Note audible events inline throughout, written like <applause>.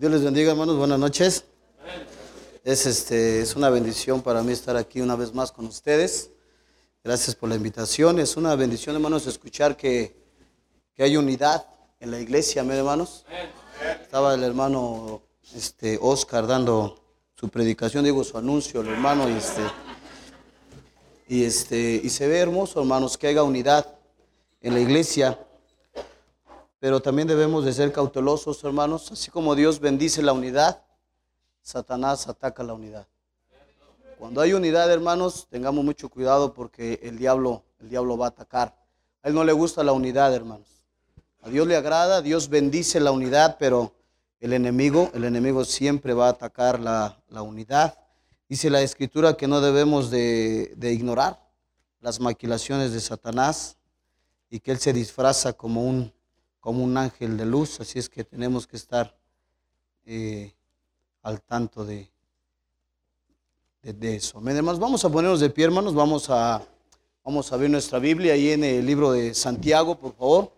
Dios les bendiga, hermanos. Buenas noches. Es, este, es una bendición para mí estar aquí una vez más con ustedes. Gracias por la invitación. Es una bendición, hermanos, escuchar que, que hay unidad en la iglesia, amén, hermanos. Estaba el hermano este, Oscar dando su predicación, digo, su anuncio, el hermano, y, este, y, este, y se ve hermoso, hermanos, que haya unidad en la iglesia. Pero también debemos de ser cautelosos, hermanos, así como Dios bendice la unidad, Satanás ataca la unidad. Cuando hay unidad, hermanos, tengamos mucho cuidado porque el diablo, el diablo va a atacar. A él no le gusta la unidad, hermanos. A Dios le agrada, Dios bendice la unidad, pero el enemigo, el enemigo siempre va a atacar la, la unidad. Dice la escritura que no debemos de, de ignorar las maquilaciones de Satanás y que él se disfraza como un como un ángel de luz, así es que tenemos que estar eh, al tanto de, de, de eso. Hermanos, vamos a ponernos de pie, hermanos, vamos a, vamos a ver nuestra Biblia ahí en el libro de Santiago, por favor.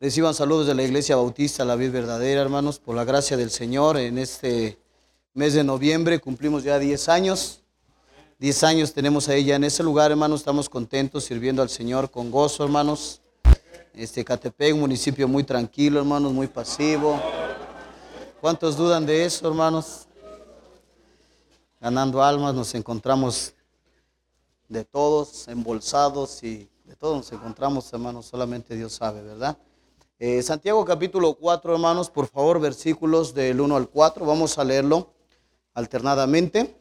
Reciban saludos de la Iglesia Bautista, la vida verdadera, hermanos, por la gracia del Señor. En este mes de noviembre cumplimos ya 10 años. 10 años tenemos a ella en ese lugar, hermanos. Estamos contentos sirviendo al Señor con gozo, hermanos. Este Catepec, un municipio muy tranquilo, hermanos, muy pasivo. ¿Cuántos dudan de eso, hermanos? Ganando almas, nos encontramos de todos, embolsados y de todos nos encontramos, hermanos, solamente Dios sabe, ¿verdad? Eh, Santiago capítulo 4, hermanos, por favor, versículos del 1 al 4, vamos a leerlo alternadamente.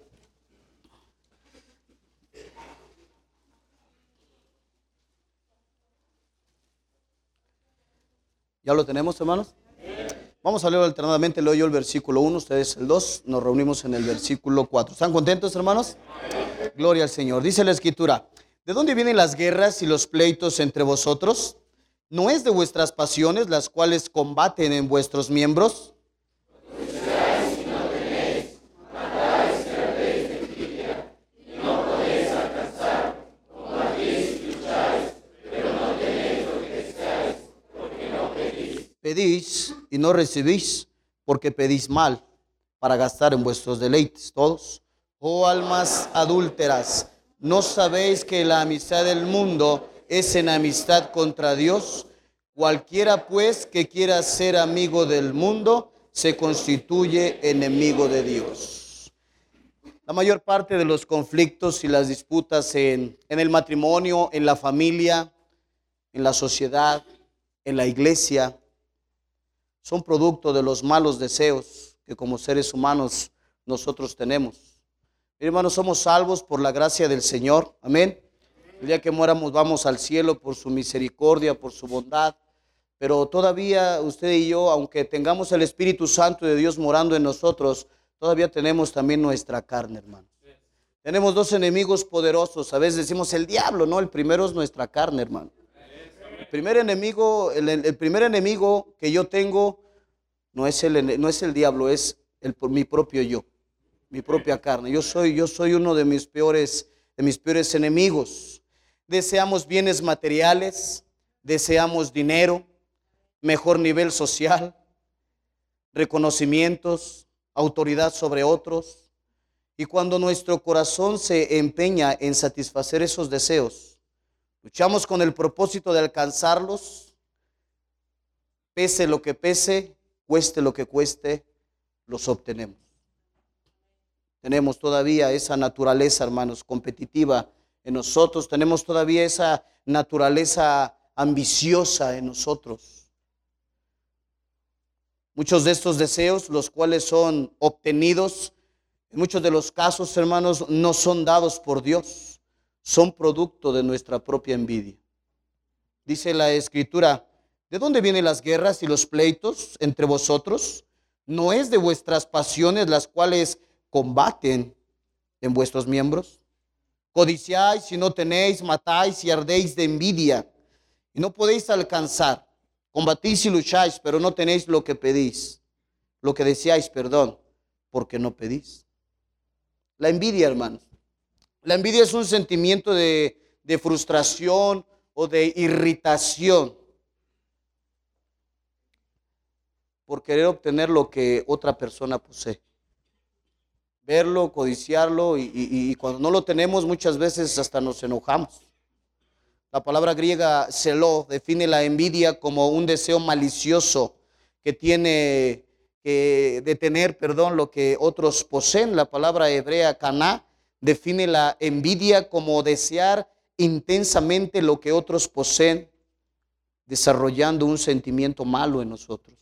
¿Ya lo tenemos, hermanos? Vamos a leer alternadamente. Leo yo el versículo 1, ustedes el 2. Nos reunimos en el versículo 4. ¿Están contentos, hermanos? Gloria al Señor. Dice la Escritura: ¿De dónde vienen las guerras y los pleitos entre vosotros? ¿No es de vuestras pasiones las cuales combaten en vuestros miembros? Pedís y no recibís, porque pedís mal para gastar en vuestros deleites todos. Oh almas adúlteras, ¿no sabéis que la amistad del mundo es enemistad contra Dios? Cualquiera pues que quiera ser amigo del mundo se constituye enemigo de Dios. La mayor parte de los conflictos y las disputas en, en el matrimonio, en la familia, en la sociedad, en la iglesia, son producto de los malos deseos que como seres humanos nosotros tenemos. Hermanos, somos salvos por la gracia del Señor. Amén. El día que muéramos vamos al cielo por su misericordia, por su bondad. Pero todavía usted y yo, aunque tengamos el Espíritu Santo de Dios morando en nosotros, todavía tenemos también nuestra carne, hermano. Tenemos dos enemigos poderosos. A veces decimos el diablo, no, el primero es nuestra carne, hermano. Primer enemigo, el primer enemigo que yo tengo no es el, no es el diablo, es el, mi propio yo, mi propia carne. Yo soy, yo soy uno de mis peores, de mis peores enemigos. Deseamos bienes materiales, deseamos dinero, mejor nivel social, reconocimientos, autoridad sobre otros. Y cuando nuestro corazón se empeña en satisfacer esos deseos, luchamos con el propósito de alcanzarlos, pese lo que pese, cueste lo que cueste, los obtenemos. Tenemos todavía esa naturaleza, hermanos, competitiva en nosotros, tenemos todavía esa naturaleza ambiciosa en nosotros. Muchos de estos deseos, los cuales son obtenidos, en muchos de los casos, hermanos, no son dados por Dios, son producto de nuestra propia envidia. Dice la escritura, ¿De dónde vienen las guerras y los pleitos entre vosotros? ¿No es de vuestras pasiones las cuales combaten en vuestros miembros? Codiciáis y no tenéis, matáis y ardéis de envidia y no podéis alcanzar. Combatís y lucháis, pero no tenéis lo que pedís, lo que deseáis, perdón, porque no pedís. La envidia, hermanos. La envidia es un sentimiento de, de frustración o de irritación por querer obtener lo que otra persona posee. Verlo, codiciarlo y, cuando no lo tenemos muchas veces hasta nos enojamos. La palabra griega celo define la envidia como un deseo malicioso que tiene que detener, perdón, lo que otros poseen. La palabra hebrea caná define la envidia como desear intensamente lo que otros poseen, desarrollando un sentimiento malo en nosotros.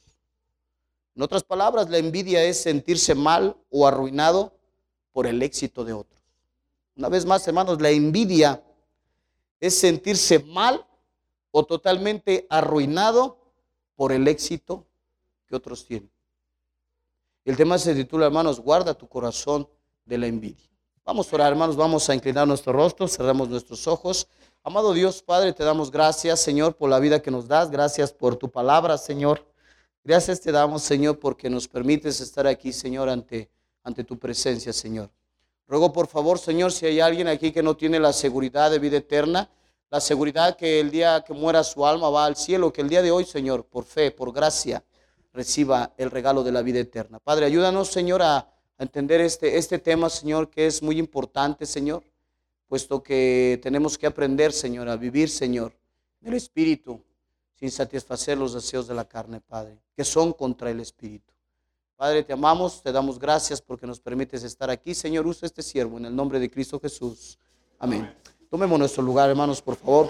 En otras palabras, la envidia es sentirse mal o arruinado por el éxito de otros. Una vez más, hermanos, la envidia es sentirse mal o totalmente arruinado por el éxito que otros tienen. El tema se titula, hermanos, guarda tu corazón de la envidia. Vamos a orar, hermanos, vamos a inclinar nuestro rostro, cerramos nuestros ojos. Amado Dios, Padre, te damos gracias, Señor, por la vida que nos das. Gracias por tu palabra, Señor. Gracias te damos, Señor, porque nos permites estar aquí, Señor, ante, ante tu presencia, Señor. Ruego por favor, Señor, si hay alguien aquí que no tiene la seguridad de vida eterna, la seguridad que el día que muera su alma va al cielo, que el día de hoy, Señor, por fe, por gracia, reciba el regalo de la vida eterna. Padre, ayúdanos, Señor, a, entender este, este tema, Señor, que es muy importante, Señor, puesto que tenemos que aprender, Señor, a vivir, Señor, en el Espíritu, sin satisfacer los deseos de la carne, Padre, que son contra el Espíritu. Padre, te amamos, te damos gracias porque nos permites estar aquí. Señor, usa este siervo en el nombre de Cristo Jesús. Amén. Tomemos nuestro lugar, hermanos, por favor.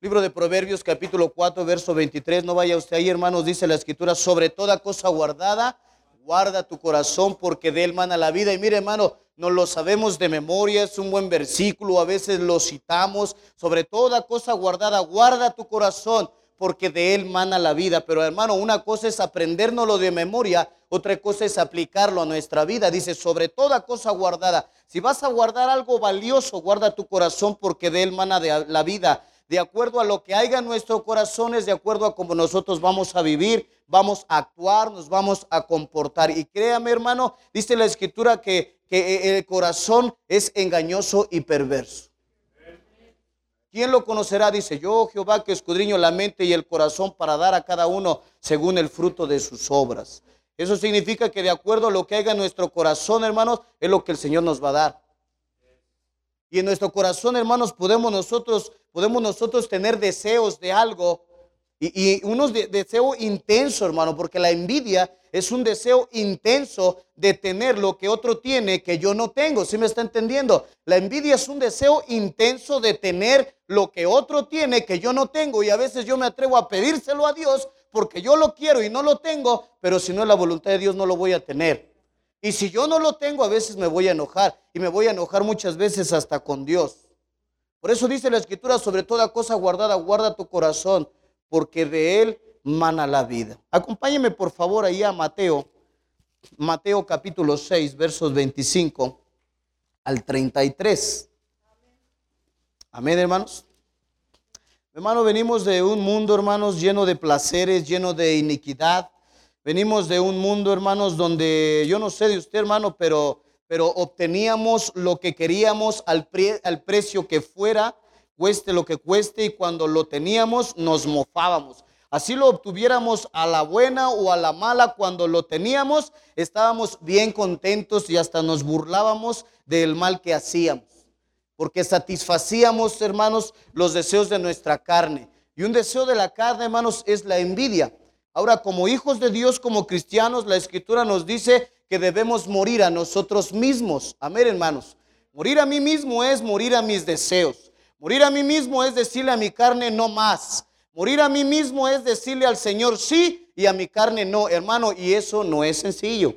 Libro de Proverbios, capítulo 4, verso 23. No vaya usted ahí, hermanos, dice la escritura, sobre toda cosa guardada, guarda tu corazón porque de él mana la vida. Y mire, hermano, no lo sabemos de memoria, es un buen versículo, a veces lo citamos. Sobre toda cosa guardada, guarda tu corazón porque de él mana la vida. Pero hermano, una cosa es aprendérnoslo de memoria, otra cosa es aplicarlo a nuestra vida. Dice, sobre toda cosa guardada. Si vas a guardar algo valioso, guarda tu corazón porque de él mana de la vida. De acuerdo a lo que haya en nuestro corazón, es de acuerdo a cómo nosotros vamos a vivir, vamos a actuar, nos vamos a comportar. Y créame, hermano, dice la escritura que, que el corazón es engañoso y perverso. ¿Quién lo conocerá? Dice yo, Jehová, que escudriño la mente y el corazón para dar a cada uno según el fruto de sus obras. Eso significa que de acuerdo a lo que haya en nuestro corazón, hermanos, es lo que el Señor nos va a dar. Y en nuestro corazón, hermanos, podemos nosotros, podemos nosotros tener deseos de algo y, unos de, deseo intenso, hermano, porque la envidia es un deseo intenso de tener lo que otro tiene que yo no tengo. ¿Sí me está entendiendo? La envidia es un deseo intenso de tener lo que otro tiene que yo no tengo. Y a veces yo me atrevo a pedírselo a Dios porque yo lo quiero y no lo tengo, pero si no es la voluntad de Dios no lo voy a tener. Y si yo no lo tengo, a veces me voy a enojar. Y me voy a enojar muchas veces hasta con Dios. Por eso dice la escritura, sobre toda cosa guardada, guarda tu corazón, porque de él mana la vida. Acompáñeme por favor ahí a Mateo, Mateo capítulo 6, versos 25 al 33. Amén, hermanos. Hermano, venimos de un mundo, hermanos, lleno de placeres, lleno de iniquidad. Venimos de un mundo, hermanos, donde yo no sé de usted, hermano, pero, pero obteníamos lo que queríamos al, al precio que fuera, cueste lo que cueste, y cuando lo teníamos nos mofábamos. Así lo obtuviéramos a la buena o a la mala, cuando lo teníamos, estábamos bien contentos y hasta nos burlábamos del mal que hacíamos. Porque satisfacíamos, hermanos, los deseos de nuestra carne. Y un deseo de la carne, hermanos, es la envidia. Ahora, como hijos de Dios, como cristianos, la escritura nos dice que debemos morir a nosotros mismos. Amén, hermanos. Morir a mí mismo es morir a mis deseos. Morir a mí mismo es decirle a mi carne no más. Morir a mí mismo es decirle al Señor sí y a mi carne no, hermano, y eso no es sencillo.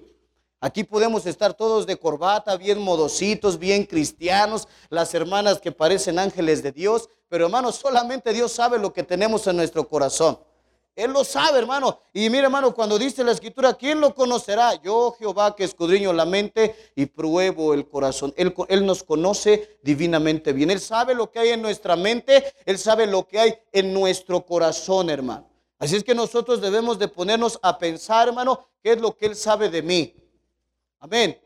Aquí podemos estar todos de corbata, bien modositos, bien cristianos, las hermanas que parecen ángeles de Dios, pero hermano, solamente Dios sabe lo que tenemos en nuestro corazón. Él lo sabe, hermano. Y mire, hermano, cuando dice la escritura, ¿quién lo conocerá? Yo, Jehová, que escudriño la mente y pruebo el corazón. Él, nos conoce divinamente bien. Él sabe lo que hay en nuestra mente. Él sabe lo que hay en nuestro corazón, hermano. Así es que nosotros debemos de ponernos a pensar, hermano, qué es lo que Él sabe de mí. Amén.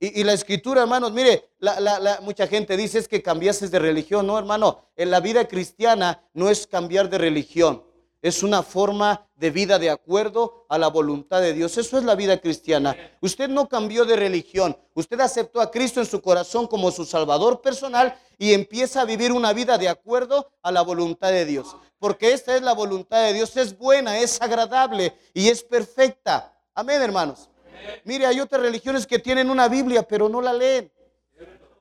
Y, la escritura, hermanos, mire, la, mucha gente dice es que cambiases de religión. No, hermano, en la vida cristiana no es cambiar de religión es una forma de vida de acuerdo a la voluntad de Dios. Eso es la vida cristiana. Usted no cambió de religión. Usted aceptó a Cristo en su corazón como su Salvador personal y empieza a vivir una vida de acuerdo a la voluntad de Dios. Porque esta es la voluntad de Dios. Es buena, es agradable y es perfecta. Amén, hermanos. Mire, hay otras religiones que tienen una Biblia, pero no la leen.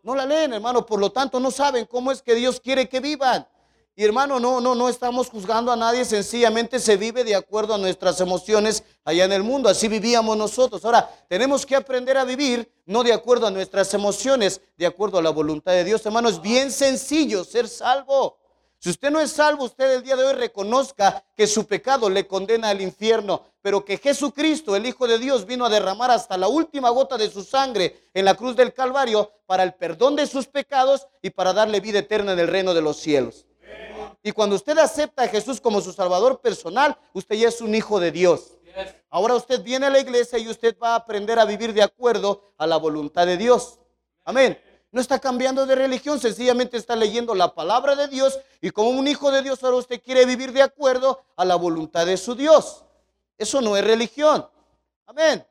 No la leen, hermano. Por lo tanto, no saben cómo es que Dios quiere que vivan. Y hermano, no, no, no estamos juzgando a nadie, sencillamente se vive de acuerdo a nuestras emociones allá en el mundo, así vivíamos nosotros. Ahora, tenemos que aprender a vivir no de acuerdo a nuestras emociones, de acuerdo a la voluntad de Dios. Hermano, es bien sencillo ser salvo. Si usted no es salvo, usted el día de hoy reconozca que su pecado le condena al infierno, pero que Jesucristo, el Hijo de Dios, vino a derramar hasta la última gota de su sangre en la cruz del Calvario para el perdón de sus pecados y para darle vida eterna en el reino de los cielos. Y cuando usted acepta a Jesús como su Salvador personal, usted ya es un hijo de Dios. Ahora usted viene a la iglesia y usted va a aprender a vivir de acuerdo a la voluntad de Dios. Amén. No está cambiando de religión, sencillamente está leyendo la palabra de Dios y como un hijo de Dios ahora usted quiere vivir de acuerdo a la voluntad de su Dios. Eso no es religión. Amén.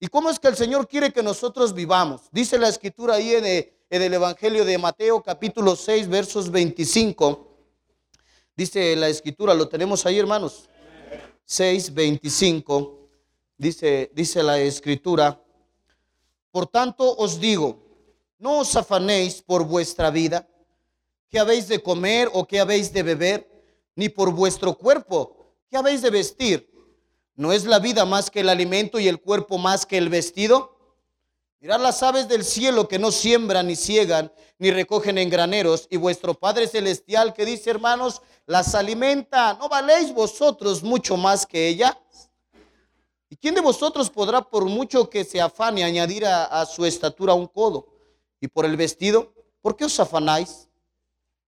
¿Y cómo es que el Señor quiere que nosotros vivamos? Dice la escritura ahí en el, en el Evangelio de Mateo capítulo 6 versos 25. Dice la escritura, lo tenemos ahí hermanos. 6, 25. Dice, dice la escritura. Por tanto os digo, no os afanéis por vuestra vida, qué habéis de comer o qué habéis de beber, ni por vuestro cuerpo, qué habéis de vestir. ¿No es la vida más que el alimento y el cuerpo más que el vestido? Mirad las aves del cielo que no siembran ni ciegan ni recogen en graneros, y vuestro Padre Celestial que dice, hermanos, las alimenta. ¿No valéis vosotros mucho más que ellas? ¿Y quién de vosotros podrá, por mucho que se afane, añadir a, su estatura un codo? Y por el vestido, ¿por qué os afanáis?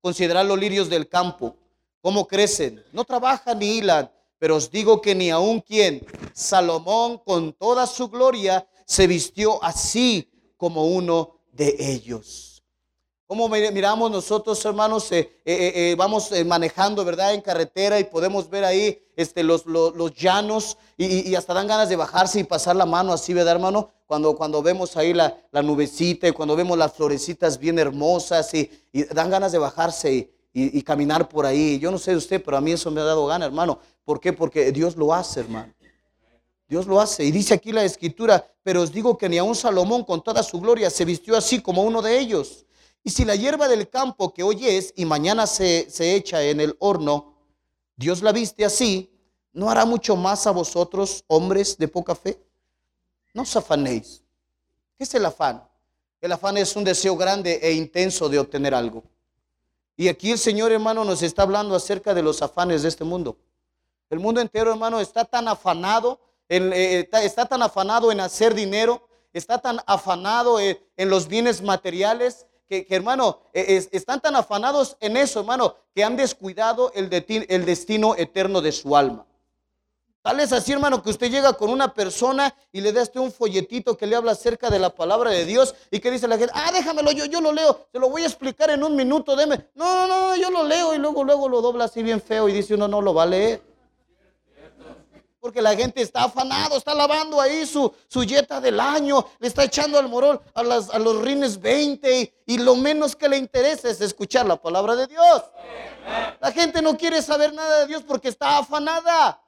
Considerad los lirios del campo, cómo crecen, no trabajan ni hilan, pero os digo que ni aun quien, Salomón con toda su gloria, se vistió así como uno de ellos. Como miramos nosotros, hermanos, eh, eh, eh, vamos manejando, ¿verdad? En carretera y podemos ver ahí este, los, los, llanos y, hasta dan ganas de bajarse y pasar la mano así, ¿verdad, hermano? Cuando, cuando vemos ahí la, la nubecita y cuando vemos las florecitas bien hermosas y, dan ganas de bajarse y, y, caminar por ahí. Yo no sé de usted, pero a mí eso me ha dado gana, hermano. ¿Por qué? Porque Dios lo hace, hermano. Dios lo hace. Y dice aquí la escritura, pero os digo que ni aun Salomón con toda su gloria se vistió así como uno de ellos. Y si la hierba del campo que hoy es y mañana se, se echa en el horno, Dios la viste así, ¿no hará mucho más a vosotros, hombres de poca fe? No os afanéis. ¿Qué es el afán? El afán es un deseo grande e intenso de obtener algo. Y aquí el Señor, hermano, nos está hablando acerca de los afanes de este mundo. El mundo entero, hermano, está tan afanado eh, está, tan afanado en hacer dinero, está tan afanado en, los bienes materiales, que, hermano, e, están tan afanados en eso, hermano, que han descuidado el, destino eterno de su alma. Tal es así, hermano, que usted llega con una persona y le da este un folletito que le habla acerca de la palabra de Dios y que dice la gente, ah, déjamelo, yo, yo lo leo, se lo voy a explicar en un minuto, deme. No, no, no, yo lo leo y luego, luego lo dobla así bien feo y dice uno, no lo va a leer. Porque la gente está afanado, está lavando ahí su, su yeta del año, le está echando al morol a, las, a los rines 20 y, lo menos que le interesa es escuchar la palabra de Dios. La gente no quiere saber nada de Dios porque está afanada.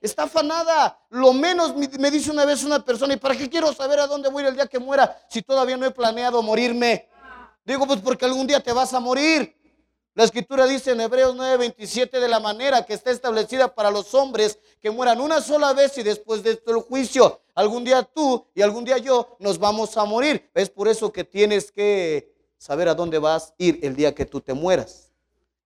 Está afanada. Lo menos me dice una vez una persona, ¿y para qué quiero saber a dónde voy el día que muera si todavía no he planeado morirme? Digo, pues porque algún día te vas a morir. La escritura dice en Hebreos 9:27 de la manera que está establecida para los hombres que mueran una sola vez y después de esto el juicio. Algún día tú y algún día yo nos vamos a morir. Es por eso que tienes que saber a dónde vas a ir el día que tú te mueras.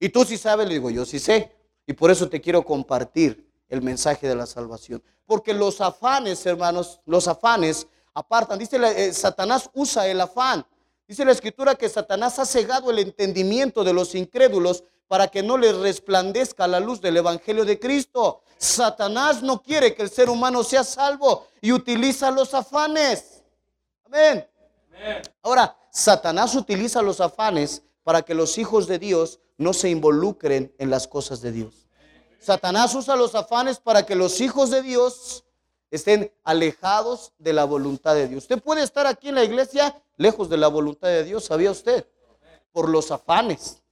Y tú sí sabes, le digo, yo sí sé. Y por eso te quiero compartir el mensaje de la salvación. Porque los afanes, hermanos, los afanes apartan. Dice, eh, Satanás usa el afán Dice la escritura que Satanás ha cegado el entendimiento de los incrédulos para que no les resplandezca la luz del Evangelio de Cristo. Satanás no quiere que el ser humano sea salvo y utiliza los afanes. Amén. Ahora, Satanás utiliza los afanes para que los hijos de Dios no se involucren en las cosas de Dios. Satanás usa los afanes para que los hijos de Dios estén alejados de la voluntad de Dios. Usted puede estar aquí en la iglesia lejos de la voluntad de Dios, ¿sabía usted? Por los afanes.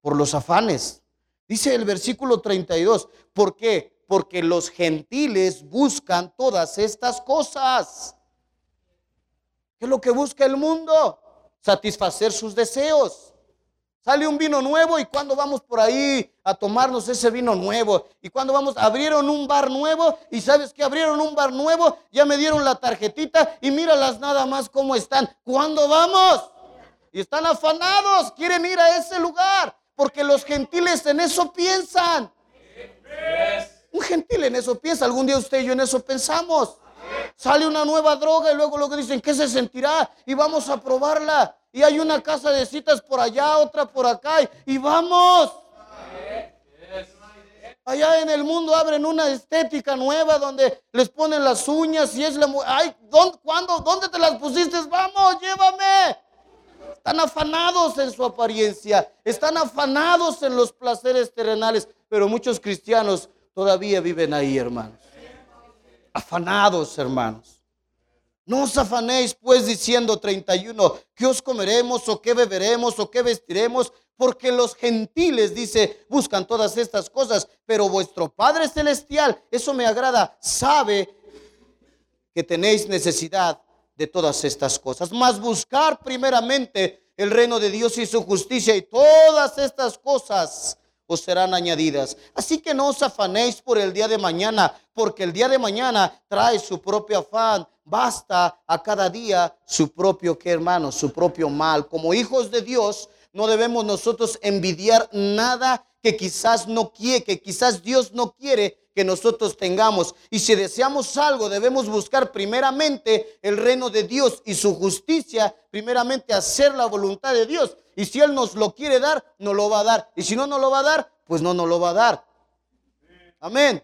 Por los afanes. Dice el versículo 32, ¿por qué? Porque los gentiles buscan todas estas cosas. ¿Qué es lo que busca el mundo? Satisfacer sus deseos. Sale un vino nuevo y cuando vamos por ahí a tomarnos ese vino nuevo y cuando vamos, abrieron un bar nuevo y sabes que abrieron un bar nuevo, ya me dieron la tarjetita y míralas nada más cómo están. ¿Cuándo vamos? Y están afanados, quieren ir a ese lugar porque los gentiles en eso piensan. Un gentil en eso piensa, algún día usted y yo en eso pensamos. Sale una nueva droga y luego lo que dicen, ¿qué se sentirá? Y vamos a probarla. Y hay una casa de citas por allá, otra por acá. Y vamos. Allá en el mundo abren una estética nueva donde les ponen las uñas y es la... Ay, ¿dónde, ¿cuándo? ¿Dónde te las pusiste? Vamos, llévame. Están afanados en su apariencia. Están afanados en los placeres terrenales. Pero muchos cristianos todavía viven ahí, hermanos. Afanados, hermanos. No os afanéis pues diciendo 31, ¿qué os comeremos o qué beberemos o qué vestiremos? Porque los gentiles, dice, buscan todas estas cosas, pero vuestro Padre Celestial, eso me agrada, sabe que tenéis necesidad de todas estas cosas. Más buscar primeramente el reino de Dios y su justicia y todas estas cosas os serán añadidas. Así que no os afanéis por el día de mañana, porque el día de mañana trae su propio afán basta a cada día su propio, hermano, su propio mal. Como hijos de Dios, no debemos nosotros envidiar nada que quizás no quiere, que quizás Dios no quiere que nosotros tengamos. Y si deseamos algo, debemos buscar primeramente el reino de Dios y su justicia, primeramente hacer la voluntad de Dios. Y si Él nos lo quiere dar, nos lo va a dar. Y si no nos lo va a dar, pues no nos lo va a dar. Amén.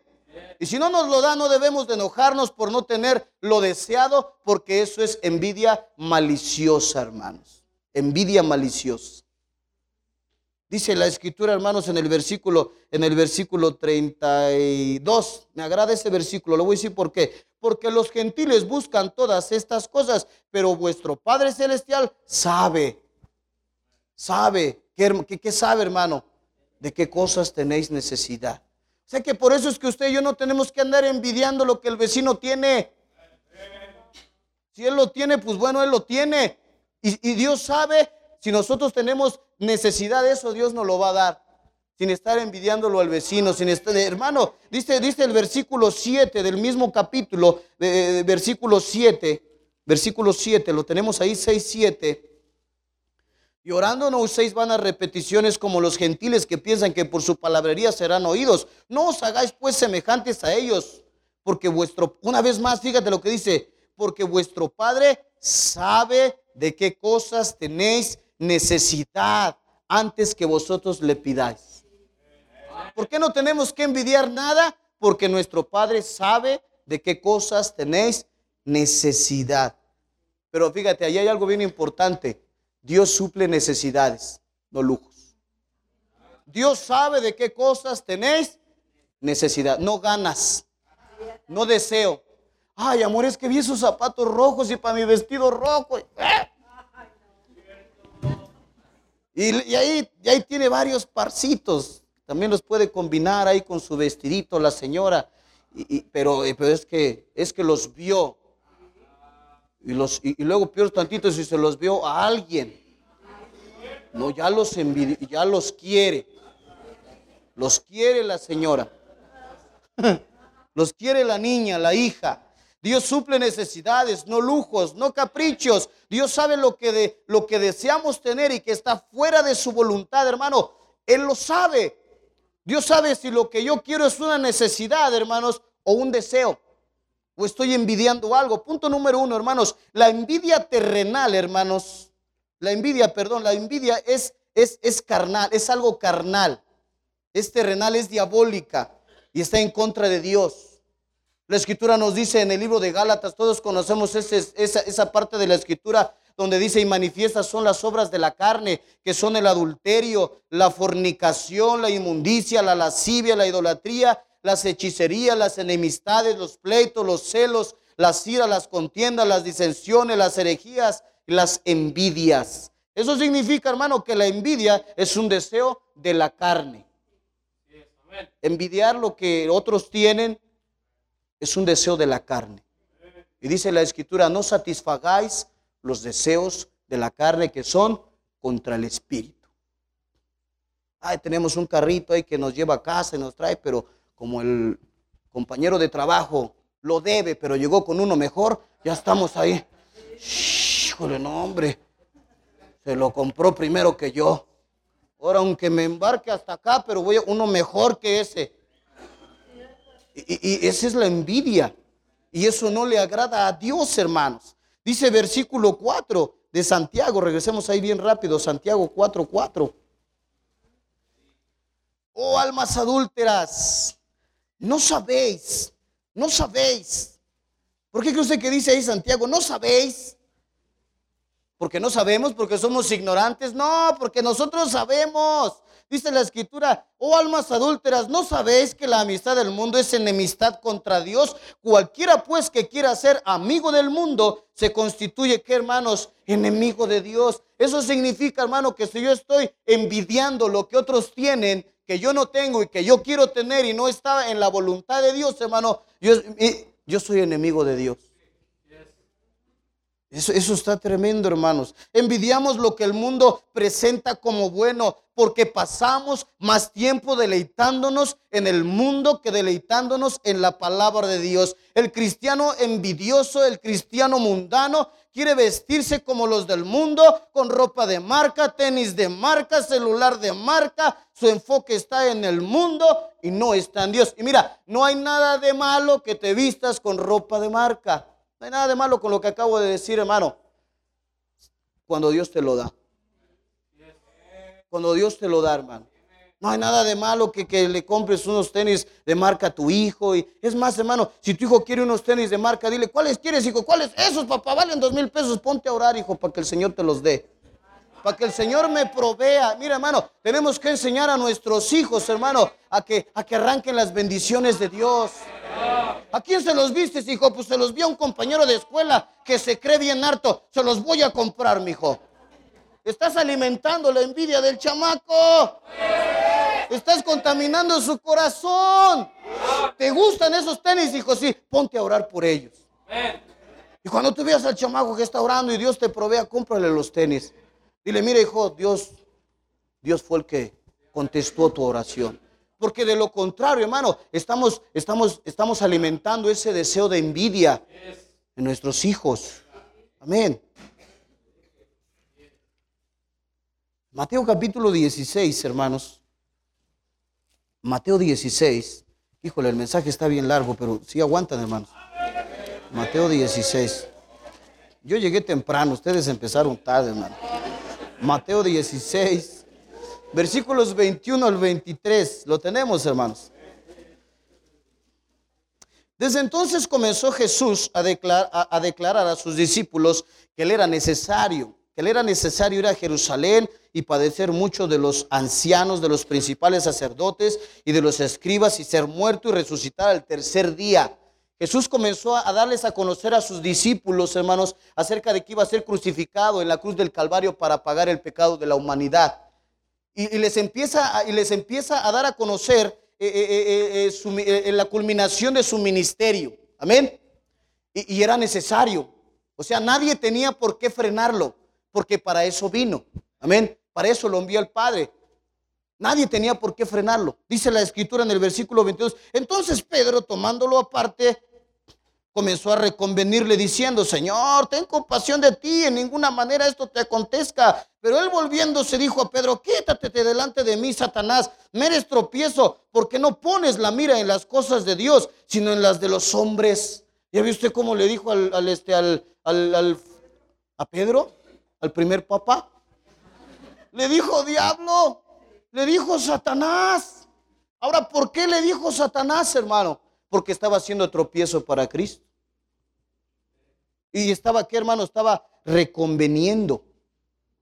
Y si no nos lo da, no debemos de enojarnos por no tener lo deseado, porque eso es envidia maliciosa, hermanos. Envidia maliciosa. Dice la escritura, hermanos, en el versículo en el versículo 32. Me agrada ese versículo, lo voy a decir por qué. Porque los gentiles buscan todas estas cosas, pero vuestro Padre celestial sabe. Sabe, ¿qué, sabe, hermano? De qué cosas tenéis necesidad. Sé que por eso es que usted y yo no tenemos que andar envidiando lo que el vecino tiene. Si él lo tiene, pues bueno, él lo tiene. Y, Dios sabe, si nosotros tenemos necesidad de eso, Dios nos lo va a dar. Sin estar envidiándolo al vecino, sin estar, hermano, dice, dice el versículo 7 del mismo capítulo, versículo 7, versículo 7, lo tenemos ahí 6, 7. Y orando no uséis vanas repeticiones como los gentiles que piensan que por su palabrería serán oídos. No os hagáis pues semejantes a ellos, porque vuestro, una vez más, fíjate lo que dice, porque vuestro Padre sabe de qué cosas tenéis necesidad antes que vosotros le pidáis. ¿Por qué no tenemos que envidiar nada? Porque nuestro Padre sabe de qué cosas tenéis necesidad. Pero fíjate, ahí hay algo bien importante. Dios suple necesidades, no lujos. Dios sabe de qué cosas tenéis necesidad, no ganas, no deseo. Ay, amor, es que vi esos zapatos rojos y para mi vestido rojo. Y, ahí, ahí tiene varios parcitos. También los puede combinar ahí con su vestidito la señora. pero, pero es, que, es que los vio y, los, y, luego peor tantito si se los vio a alguien. No, ya los ya los quiere. Los quiere la señora. <laughs> Los quiere la niña, la hija. Dios suple necesidades, no lujos, no caprichos. Dios sabe lo que, de, lo que deseamos tener y que está fuera de su voluntad, hermano. Él lo sabe. Dios sabe si lo que yo quiero es una necesidad, hermanos, o un deseo o estoy envidiando algo. Punto número uno, hermanos. La envidia terrenal, hermanos. La envidia, perdón, la envidia es, es, es carnal, es algo carnal. Es terrenal, es diabólica y está en contra de Dios. La escritura nos dice en el libro de Gálatas, todos conocemos esa, esa parte de la escritura donde dice y manifiestas son las obras de la carne, que son el adulterio, la fornicación, la inmundicia, la lascivia, la idolatría, las hechicerías, las enemistades, los pleitos, los celos, las iras, las contiendas, las disensiones, las herejías las envidias. Eso significa, hermano, que la envidia es un deseo de la carne. Envidiar lo que otros tienen es un deseo de la carne. Y dice la escritura, no satisfagáis los deseos de la carne que son contra el espíritu. Ay, tenemos un carrito ahí que nos lleva a casa y nos trae, pero como el compañero de trabajo lo debe, pero llegó con uno mejor, ya estamos ahí. Híjole, no, hombre. Se lo compró primero que yo. Ahora, aunque me embarque hasta acá, pero voy a uno mejor que ese. Y, y esa es la envidia. Y eso no le agrada a Dios, hermanos. Dice versículo 4 de Santiago, regresemos ahí bien rápido, Santiago 4, 4. Oh almas adúlteras, no sabéis, no sabéis. ¿Por qué cree usted que dice ahí Santiago? No sabéis. Porque no sabemos, porque somos ignorantes. No, porque nosotros sabemos. Dice la escritura, oh almas adúlteras, ¿no sabéis que la amistad del mundo es enemistad contra Dios? Cualquiera pues que quiera ser amigo del mundo se constituye, ¿qué hermanos? Enemigo de Dios. Eso significa, hermano, que si yo estoy envidiando lo que otros tienen, que yo no tengo y que yo quiero tener y no está en la voluntad de Dios, hermano, yo, yo soy enemigo de Dios. Eso, eso, está tremendo, hermanos. Envidiamos lo que el mundo presenta como bueno, porque pasamos más tiempo deleitándonos en el mundo que deleitándonos en la palabra de Dios. El cristiano envidioso, el cristiano mundano, quiere vestirse como los del mundo, con ropa de marca, tenis de marca, celular de marca. Su enfoque está en el mundo y no está en Dios. Y mira, no hay nada de malo que te vistas con ropa de marca. No hay nada de malo con lo que acabo de decir, hermano. Cuando Dios te lo da cuando Dios te lo da, hermano. No hay nada de malo que, que, le compres unos tenis de marca a tu hijo. Y es más, hermano, si tu hijo quiere unos tenis de marca, dile, ¿cuáles quieres, hijo? ¿Cuáles? Esos, papá, valen dos mil pesos. Ponte a orar, hijo, para que el Señor te los dé. Para que el Señor me provea. Mira, hermano, tenemos que enseñar a nuestros hijos, hermano, a que, a que arranquen las bendiciones de Dios. ¿A quién se los vistes, hijo? Pues se los vi a un compañero de escuela que se cree bien harto. Se los voy a comprar, mi hijo. Estás alimentando la envidia del chamaco. Estás contaminando su corazón. ¿Te gustan esos tenis, hijo? Sí, ponte a orar por ellos. Y cuando tú veas al chamaco que está orando y Dios te provea, cómprale los tenis. Dile, mira, hijo, Dios, Dios fue el que contestó tu oración. Porque de lo contrario, hermano, estamos, estamos, estamos alimentando ese deseo de envidia en nuestros hijos. Amén. Mateo capítulo 16, hermanos. Mateo 16. Híjole, el mensaje está bien largo, pero sí aguantan, hermanos. Mateo 16. Yo llegué temprano, ustedes empezaron tarde, hermano. Mateo 16, versículos 21 al 23. Lo tenemos, hermanos. Desde entonces comenzó Jesús a, a declarar a sus discípulos que le era necesario que le era necesario ir a Jerusalén y padecer mucho de los ancianos, de los principales sacerdotes y de los escribas y ser muerto y resucitar al tercer día. Jesús comenzó a darles a conocer a sus discípulos, hermanos, acerca de que iba a ser crucificado en la cruz del Calvario para pagar el pecado de la humanidad. Y, les, empieza, y les empieza a dar a conocer eh, eh, eh, la culminación de su ministerio. Amén. y era necesario. O sea, nadie tenía por qué frenarlo porque para eso vino. Amén. Para eso lo envió el Padre. Nadie tenía por qué frenarlo. Dice la escritura en el versículo 22. Entonces Pedro, tomándolo aparte, comenzó a reconvenirle diciendo, Señor, ten compasión de ti, en ninguna manera esto te acontezca. Pero él volviéndose dijo a Pedro, quítate delante de mí, Satanás, me eres tropiezo, porque no pones la mira en las cosas de Dios, sino en las de los hombres. ¿Ya vio usted cómo le dijo al, este, al, al, a Pedro? Al primer papá. Le dijo diablo, le dijo Satanás. Ahora, ¿por qué le dijo Satanás, hermano? Porque estaba haciendo tropiezo para Cristo. Y estaba aquí, hermano, estaba reconveniendo.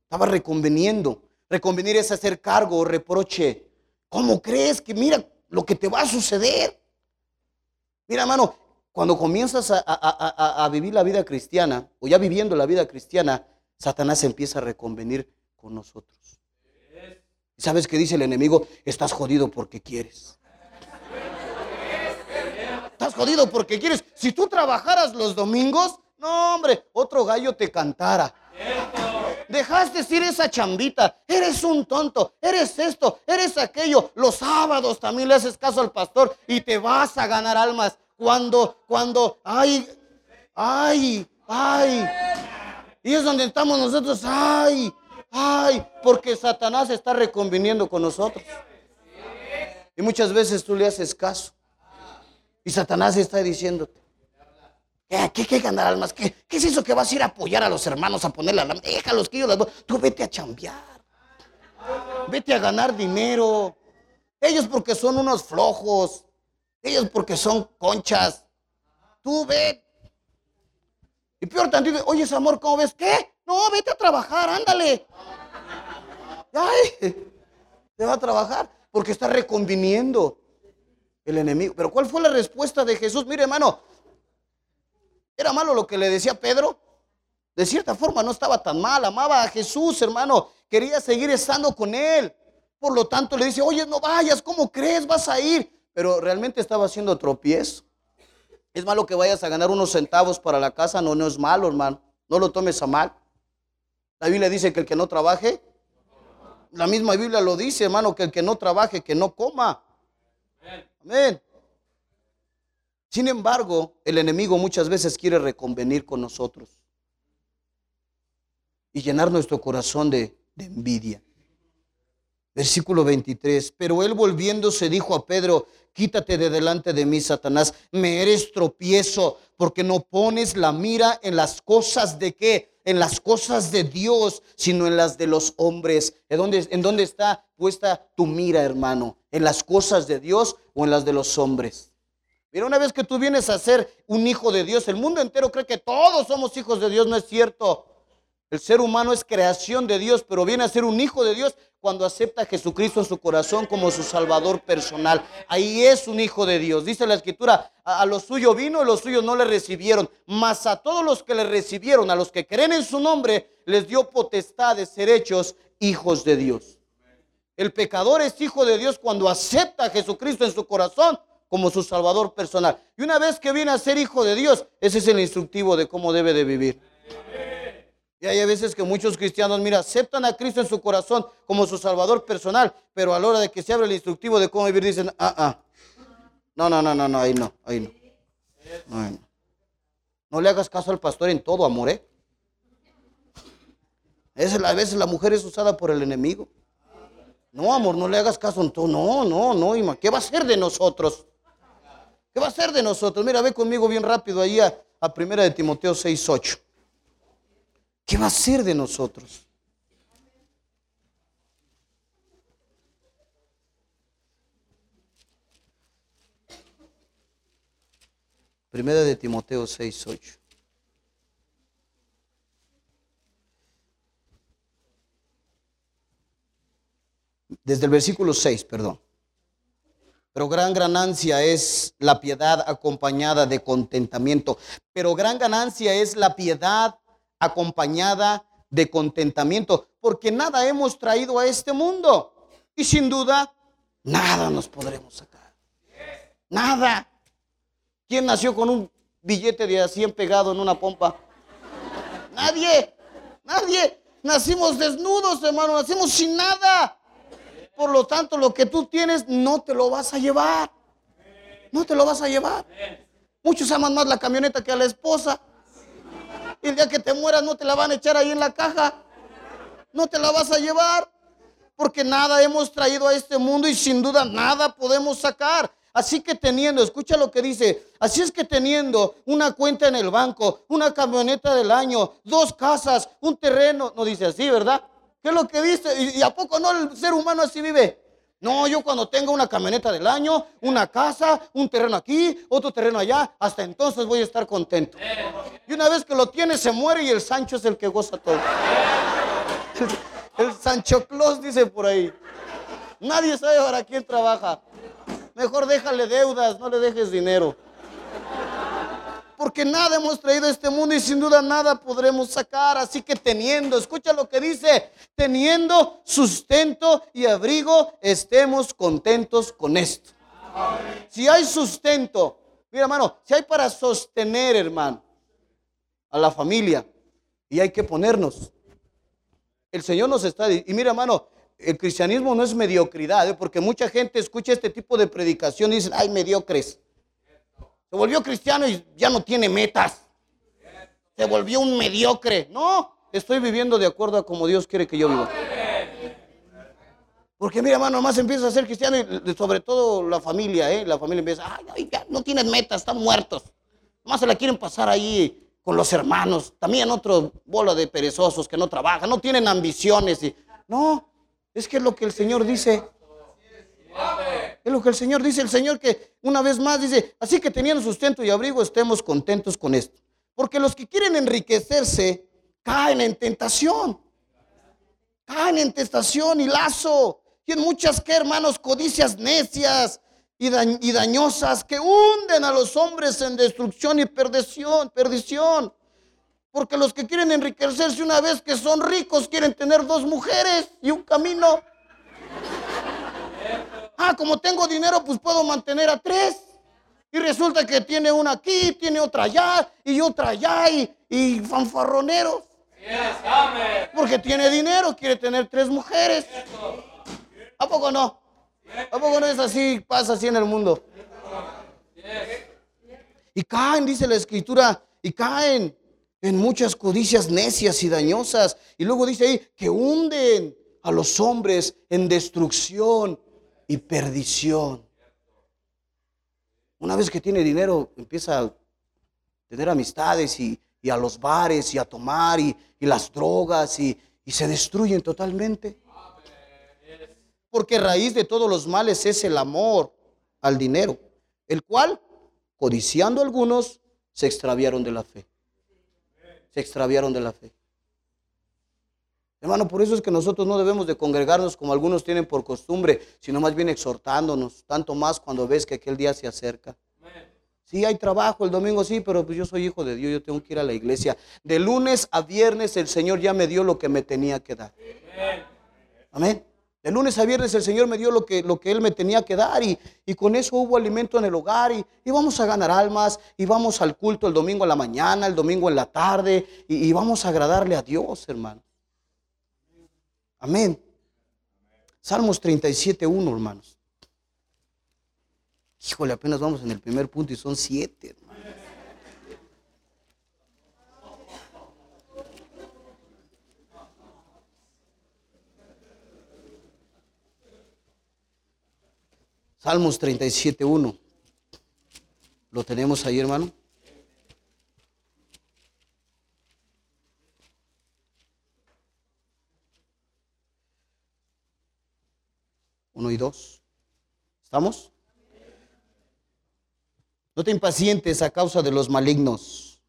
Estaba reconveniendo. Reconvenir es hacer cargo o reproche. ¿Cómo crees que mira lo que te va a suceder? Mira, hermano, cuando comienzas a, vivir la vida cristiana, o ya viviendo la vida cristiana, Satanás empieza a reconvenir con nosotros. ¿Y sabes qué dice el enemigo? Estás jodido porque quieres. Estás jodido porque quieres. Si tú trabajaras los domingos, no, hombre, otro gallo te cantara. Dejaste ir esa chambita. Eres un tonto. Eres esto. Eres aquello. Los sábados también le haces caso al pastor y te vas a ganar almas. Cuando, cuando, ay, ay, ay. Y es donde estamos nosotros. Ay, ay. Porque Satanás está reconviniendo con nosotros. Y muchas veces tú le haces caso. Y Satanás está diciéndote. ¿Qué, qué, ganar almas? ¿Qué, ¿Qué es eso que vas a ir a apoyar a los hermanos, a ponerle la Déjalos que yo las Tú vete a chambear. Vete a ganar dinero. Ellos porque son unos flojos. Ellos porque son conchas. Tú ve. Y peor tantito, oye, amor, ¿cómo ves? ¿Qué? No, vete a trabajar, ándale. Ay, te va a trabajar porque está reconviniendo el enemigo. Pero ¿cuál fue la respuesta de Jesús? Mire, hermano, ¿Era malo lo que le decía Pedro? De cierta forma no estaba tan mal, amaba a Jesús, hermano, quería seguir estando con él. Por lo tanto le dice, oye, no vayas, ¿cómo crees? Vas a ir. Pero realmente estaba haciendo tropiezo. Es malo que vayas a ganar unos centavos para la casa, no, no es malo, hermano. No lo tomes a mal. La Biblia dice que el que no trabaje, la misma Biblia lo dice, hermano, que el que no trabaje, que no coma. Amén. Sin embargo, el enemigo muchas veces quiere reconvenir con nosotros y llenar nuestro corazón de, envidia. Versículo 23. Pero él volviéndose dijo a Pedro, quítate de delante de mí, Satanás, me eres tropiezo porque no pones la mira en las cosas de qué, en las cosas de Dios, sino en las de los hombres. ¿En dónde, ¿En dónde está puesta tu mira, hermano? ¿En las cosas de Dios o en las de los hombres? Mira, una vez que tú vienes a ser un hijo de Dios, el mundo entero cree que todos somos hijos de Dios, no es cierto. El ser humano es creación de Dios, pero viene a ser un hijo de Dios cuando acepta a Jesucristo en su corazón como su Salvador personal. Ahí es un hijo de Dios. Dice la Escritura, a, los suyos vino y los suyos no le recibieron. Mas a todos los que le recibieron, a los que creen en su nombre, les dio potestad de ser hechos hijos de Dios. El pecador es hijo de Dios cuando acepta a Jesucristo en su corazón como su salvador personal. Y una vez que viene a ser hijo de Dios, ese es el instructivo de cómo debe de vivir. Y hay veces que muchos cristianos, mira, aceptan a Cristo en su corazón como su salvador personal, pero a la hora de que se abre el instructivo de cómo vivir, dicen, ah, ah, no, no, no, no, no, ahí no, ahí no. No, le hagas caso al pastor en todo, amor, ¿eh? Es, a veces la mujer es usada por el enemigo. No, amor, no le hagas caso en todo. No, no, no, ¿qué va a ser de nosotros? ¿Qué va a ser de nosotros? Mira, ve conmigo bien rápido ahí a, primera de Timoteo 6.8. ¿Qué va a ser de nosotros? Primera de Timoteo 6.8. Desde el versículo 6, perdón. Pero gran ganancia es la piedad acompañada de contentamiento. Pero gran ganancia es la piedad acompañada de contentamiento. Porque nada hemos traído a este mundo. Y sin duda, nada nos podremos sacar. Nada. ¿Quién nació con un billete de a 100 pegado en una pompa? Nadie. Nadie. Nacimos desnudos, hermano. Nacimos sin nada. Por lo tanto, lo que tú tienes no te lo vas a llevar. No te lo vas a llevar. Muchos aman más la camioneta que a la esposa. Y el día que te mueras no te la van a echar ahí en la caja. No te la vas a llevar. Porque nada hemos traído a este mundo y sin duda nada podemos sacar. Así que teniendo, escucha lo que dice, así es que teniendo una cuenta en el banco, una camioneta del año, dos casas, un terreno, no dice así, ¿verdad? ¿Qué es lo que dice? ¿Y a poco no el ser humano así vive? No, yo cuando tenga una camioneta del año, una casa, un terreno aquí, otro terreno allá, hasta entonces voy a estar contento. Y una vez que lo tiene, se muere y el Sancho es el que goza todo. El, Sancho Claus dice por ahí. Nadie sabe para quién trabaja. Mejor déjale deudas, no le dejes dinero porque nada hemos traído a este mundo y sin duda nada podremos sacar. Así que teniendo, escucha lo que dice, teniendo sustento y abrigo, estemos contentos con esto. Si hay sustento, mira hermano, si hay para sostener, hermano, a la familia, y hay que ponernos. El Señor nos está, y mira hermano, el cristianismo no es mediocridad, ¿eh? porque mucha gente escucha este tipo de predicación y dicen, ay, mediocres. Se volvió cristiano y ya no tiene metas. Se volvió un mediocre. No, estoy viviendo de acuerdo a como Dios quiere que yo viva. Porque mira, hermano, nomás empieza a ser cristiano y sobre todo la familia, ¿eh? La familia empieza, ay, ya no tienen metas, están muertos. Nomás se la quieren pasar ahí con los hermanos. También otro bola de perezosos que no trabajan, no tienen ambiciones. Y... No, es que es lo que el Señor dice. Es lo que el Señor dice, el Señor que una vez más dice, así que teniendo sustento y abrigo, estemos contentos con esto. Porque los que quieren enriquecerse caen en tentación. Caen en tentación y lazo. Y en muchas que hermanos, codicias necias y, y dañosas que hunden a los hombres en destrucción y perdición, perdición. Porque los que quieren enriquecerse una vez que son ricos quieren tener dos mujeres y un camino. Ah, como tengo dinero, pues puedo mantener a tres. Y resulta que tiene una aquí, tiene otra allá, y otra allá, y, y fanfarroneros. Porque tiene dinero, quiere tener tres mujeres. ¿A poco no? ¿A poco no es así? Pasa así en el mundo. Y caen, dice la escritura, y caen en muchas codicias necias y dañosas. Y luego dice ahí que hunden a los hombres en destrucción y perdición. Una vez que tiene dinero, empieza a tener amistades y, a los bares y a tomar y, las drogas y, y se destruyen totalmente. Porque raíz de todos los males es el amor al dinero, el cual, codiciando algunos, se extraviaron de la fe. Se extraviaron de la fe. Hermano, por eso es que nosotros no debemos de congregarnos como algunos tienen por costumbre, sino más bien exhortándonos, tanto más cuando ves que aquel día se acerca. Sí, hay trabajo el domingo, sí, pero pues yo soy hijo de Dios, yo tengo que ir a la iglesia. De lunes a viernes el Señor ya me dio lo que me tenía que dar. Amén. De lunes a viernes el Señor me dio lo que, lo que Él me tenía que dar y, y con eso hubo alimento en el hogar y, y, vamos a ganar almas y vamos al culto el domingo en la mañana, el domingo en la tarde y, y vamos a agradarle a Dios, hermano. Amén. Salmos 37, 1, hermanos. Híjole, apenas vamos en el primer punto y son siete, hermanos. Salmos 37, 1. ¿Lo tenemos ahí, hermano? Y dos. ¿Estamos? No te impacientes a causa de los malignos.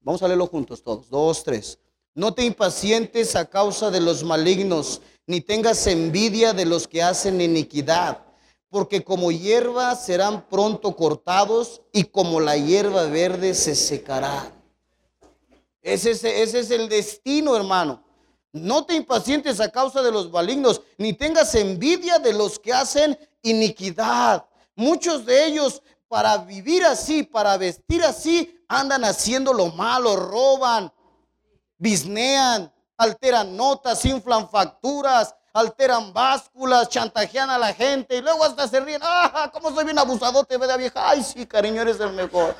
Vamos a leerlo juntos todos. Dos, tres. No te impacientes a causa de los malignos, ni tengas envidia de los que hacen iniquidad, porque como hierba serán pronto cortados y como la hierba verde se secará. Ese es, ese es el destino, hermano. No te impacientes a causa de los malignos, ni tengas envidia de los que hacen iniquidad. Muchos de ellos, para vivir así, para vestir así, andan haciendo lo malo, roban, bisnean, alteran notas, inflan facturas, alteran básculas, chantajean a la gente y luego hasta se ríen. ¡Ah, cómo soy bien abusadote, de vieja! ¡Ay, sí, cariño, eres el mejor!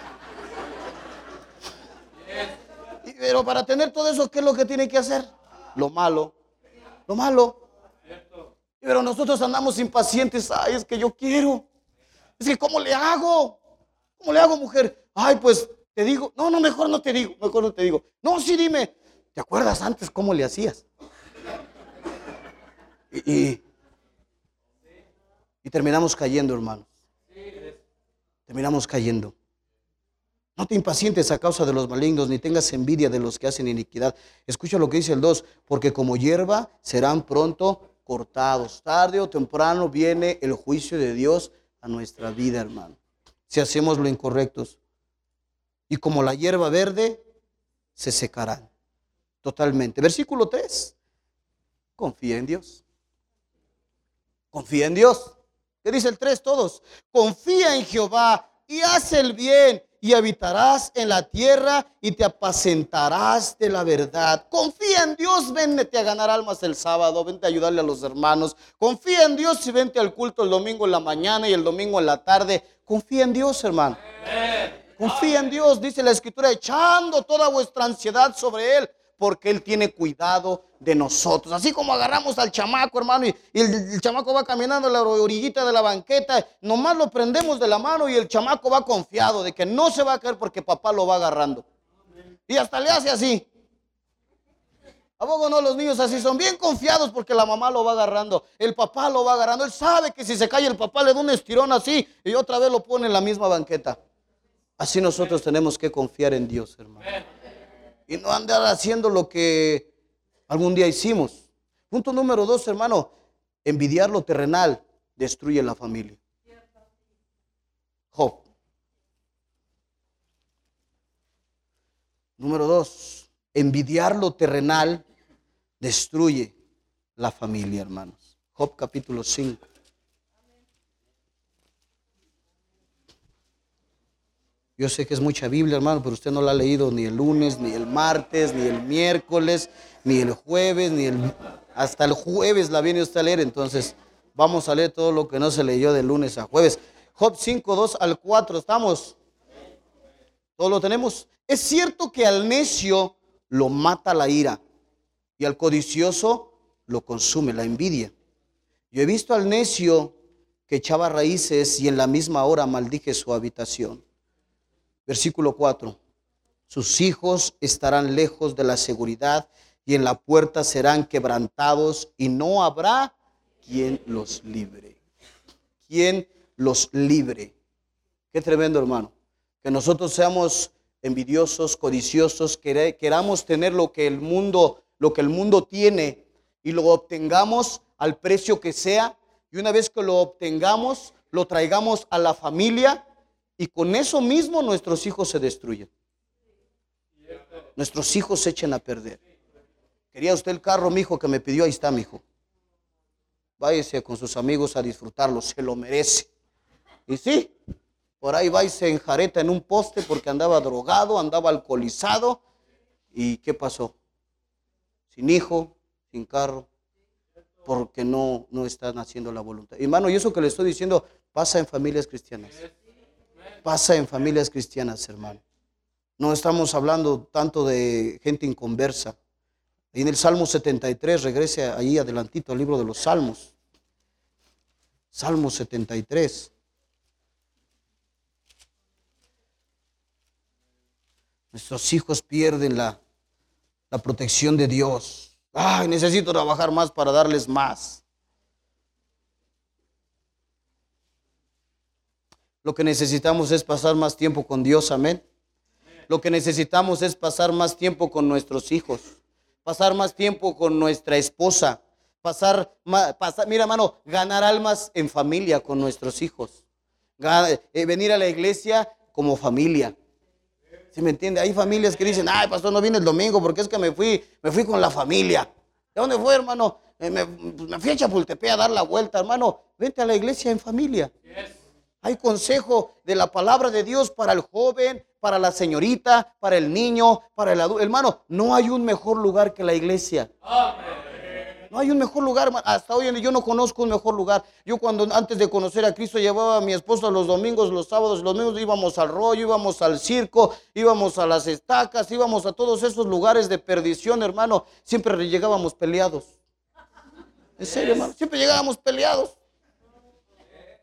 Pero para tener todo eso, ¿qué es lo que tiene que hacer? Lo malo, lo malo. Pero nosotros andamos impacientes, ay, es que yo quiero. Es que, ¿cómo le hago? ¿Cómo le hago, mujer? Ay, pues te digo, no, no, mejor no te digo, mejor no te digo. No, sí, dime, ¿te acuerdas antes cómo le hacías? Y, Y terminamos cayendo, hermanos. Terminamos cayendo. No te impacientes a causa de los malignos, ni tengas envidia de los que hacen iniquidad. Escucha lo que dice el 2, porque como hierba serán pronto cortados. Tarde o temprano viene el juicio de Dios a nuestra vida, hermano. Si hacemos lo incorrectos. Y como la hierba verde, se secarán totalmente. Versículo 3. Confía en Dios. Confía en Dios. ¿Qué dice el 3? Todos. Confía en Jehová y haz el bien y habitarás en la tierra y te apacentarás de la verdad. Confía en Dios, vente a ganar almas el sábado, vente a ayudarle a los hermanos. Confía en Dios y vente al culto el domingo en la mañana y el domingo en la tarde. Confía en Dios, hermano. Confía en Dios, dice la escritura, echando toda vuestra ansiedad sobre Él, porque Él tiene cuidado de nosotros. Así como agarramos al chamaco, hermano, y, el, chamaco va caminando a la orillita de la banqueta, nomás lo prendemos de la mano y el chamaco va confiado de que no se va a caer porque papá lo va agarrando. Y hasta le hace así. ¿A poco no? Los niños así son bien confiados porque la mamá lo va agarrando, el papá lo va agarrando. Él sabe que si se cae el papá le da un estirón así y otra vez lo pone en la misma banqueta. Así nosotros tenemos que confiar en Dios, hermano y no andar haciendo lo que algún día hicimos. Punto número dos, hermano, envidiar lo terrenal destruye la familia. Job. Número dos, envidiar lo terrenal destruye la familia, hermanos. Job capítulo 5. Yo sé que es mucha Biblia, hermano, pero usted no la ha leído ni el lunes, ni el martes, ni el miércoles, ni el jueves, ni el... Hasta el jueves la viene usted a leer, entonces vamos a leer todo lo que no se leyó de lunes a jueves. Job 5, 2 al 4, ¿estamos? ¿Todo lo tenemos? Es cierto que al necio lo mata la ira y al codicioso lo consume la envidia. Yo he visto al necio que echaba raíces y en la misma hora maldije su habitación. Versículo 4. Sus hijos estarán lejos de la seguridad y en la puerta serán quebrantados y no habrá quien los libre. Quien los libre. Qué tremendo hermano. Que nosotros seamos envidiosos, codiciosos, queramos tener lo que el mundo, lo que el mundo tiene y lo obtengamos al precio que sea. Y una vez que lo obtengamos, lo traigamos a la familia y con eso mismo nuestros hijos se destruyen. Nuestros hijos se echen a perder. Quería usted el carro, mi hijo, que me pidió, ahí está, mi hijo. Váyase con sus amigos a disfrutarlo, se lo merece. Y sí, por ahí va y se en un poste porque andaba drogado, andaba alcoholizado. ¿Y qué pasó? Sin hijo, sin carro, porque no, no están haciendo la voluntad. Hermano, y eso que le estoy diciendo pasa en familias cristianas pasa en familias cristianas, hermano. No estamos hablando tanto de gente inconversa. Y en el Salmo 73, regrese ahí adelantito al libro de los Salmos. Salmo 73. Nuestros hijos pierden la, la protección de Dios. Ay, necesito trabajar más para darles más. Lo que necesitamos es pasar más tiempo con Dios, amén. Lo que necesitamos es pasar más tiempo con nuestros hijos, pasar más tiempo con nuestra esposa, pasar, pasar mira hermano, ganar almas en familia con nuestros hijos, eh, venir a la iglesia como familia. ¿Sí me entiende? Hay familias que dicen, ay, pastor, no viene el domingo porque es que me fui, me fui con la familia. ¿De dónde fue, hermano? Eh, me, pues, me, fui a Chapultepec a dar la vuelta, hermano. Vente a la iglesia en familia. Hay consejo de la palabra de Dios para el joven, para la señorita, para el niño, para el adulto. Hermano, no hay un mejor lugar que la iglesia. No hay un mejor lugar, hasta hoy en día yo no conozco un mejor lugar. Yo cuando antes de conocer a Cristo llevaba a mi esposa los domingos, los sábados, los domingos íbamos al rollo, íbamos al circo, íbamos a las estacas, íbamos a todos esos lugares de perdición, hermano. Siempre llegábamos peleados. En serio, hermano, siempre llegábamos peleados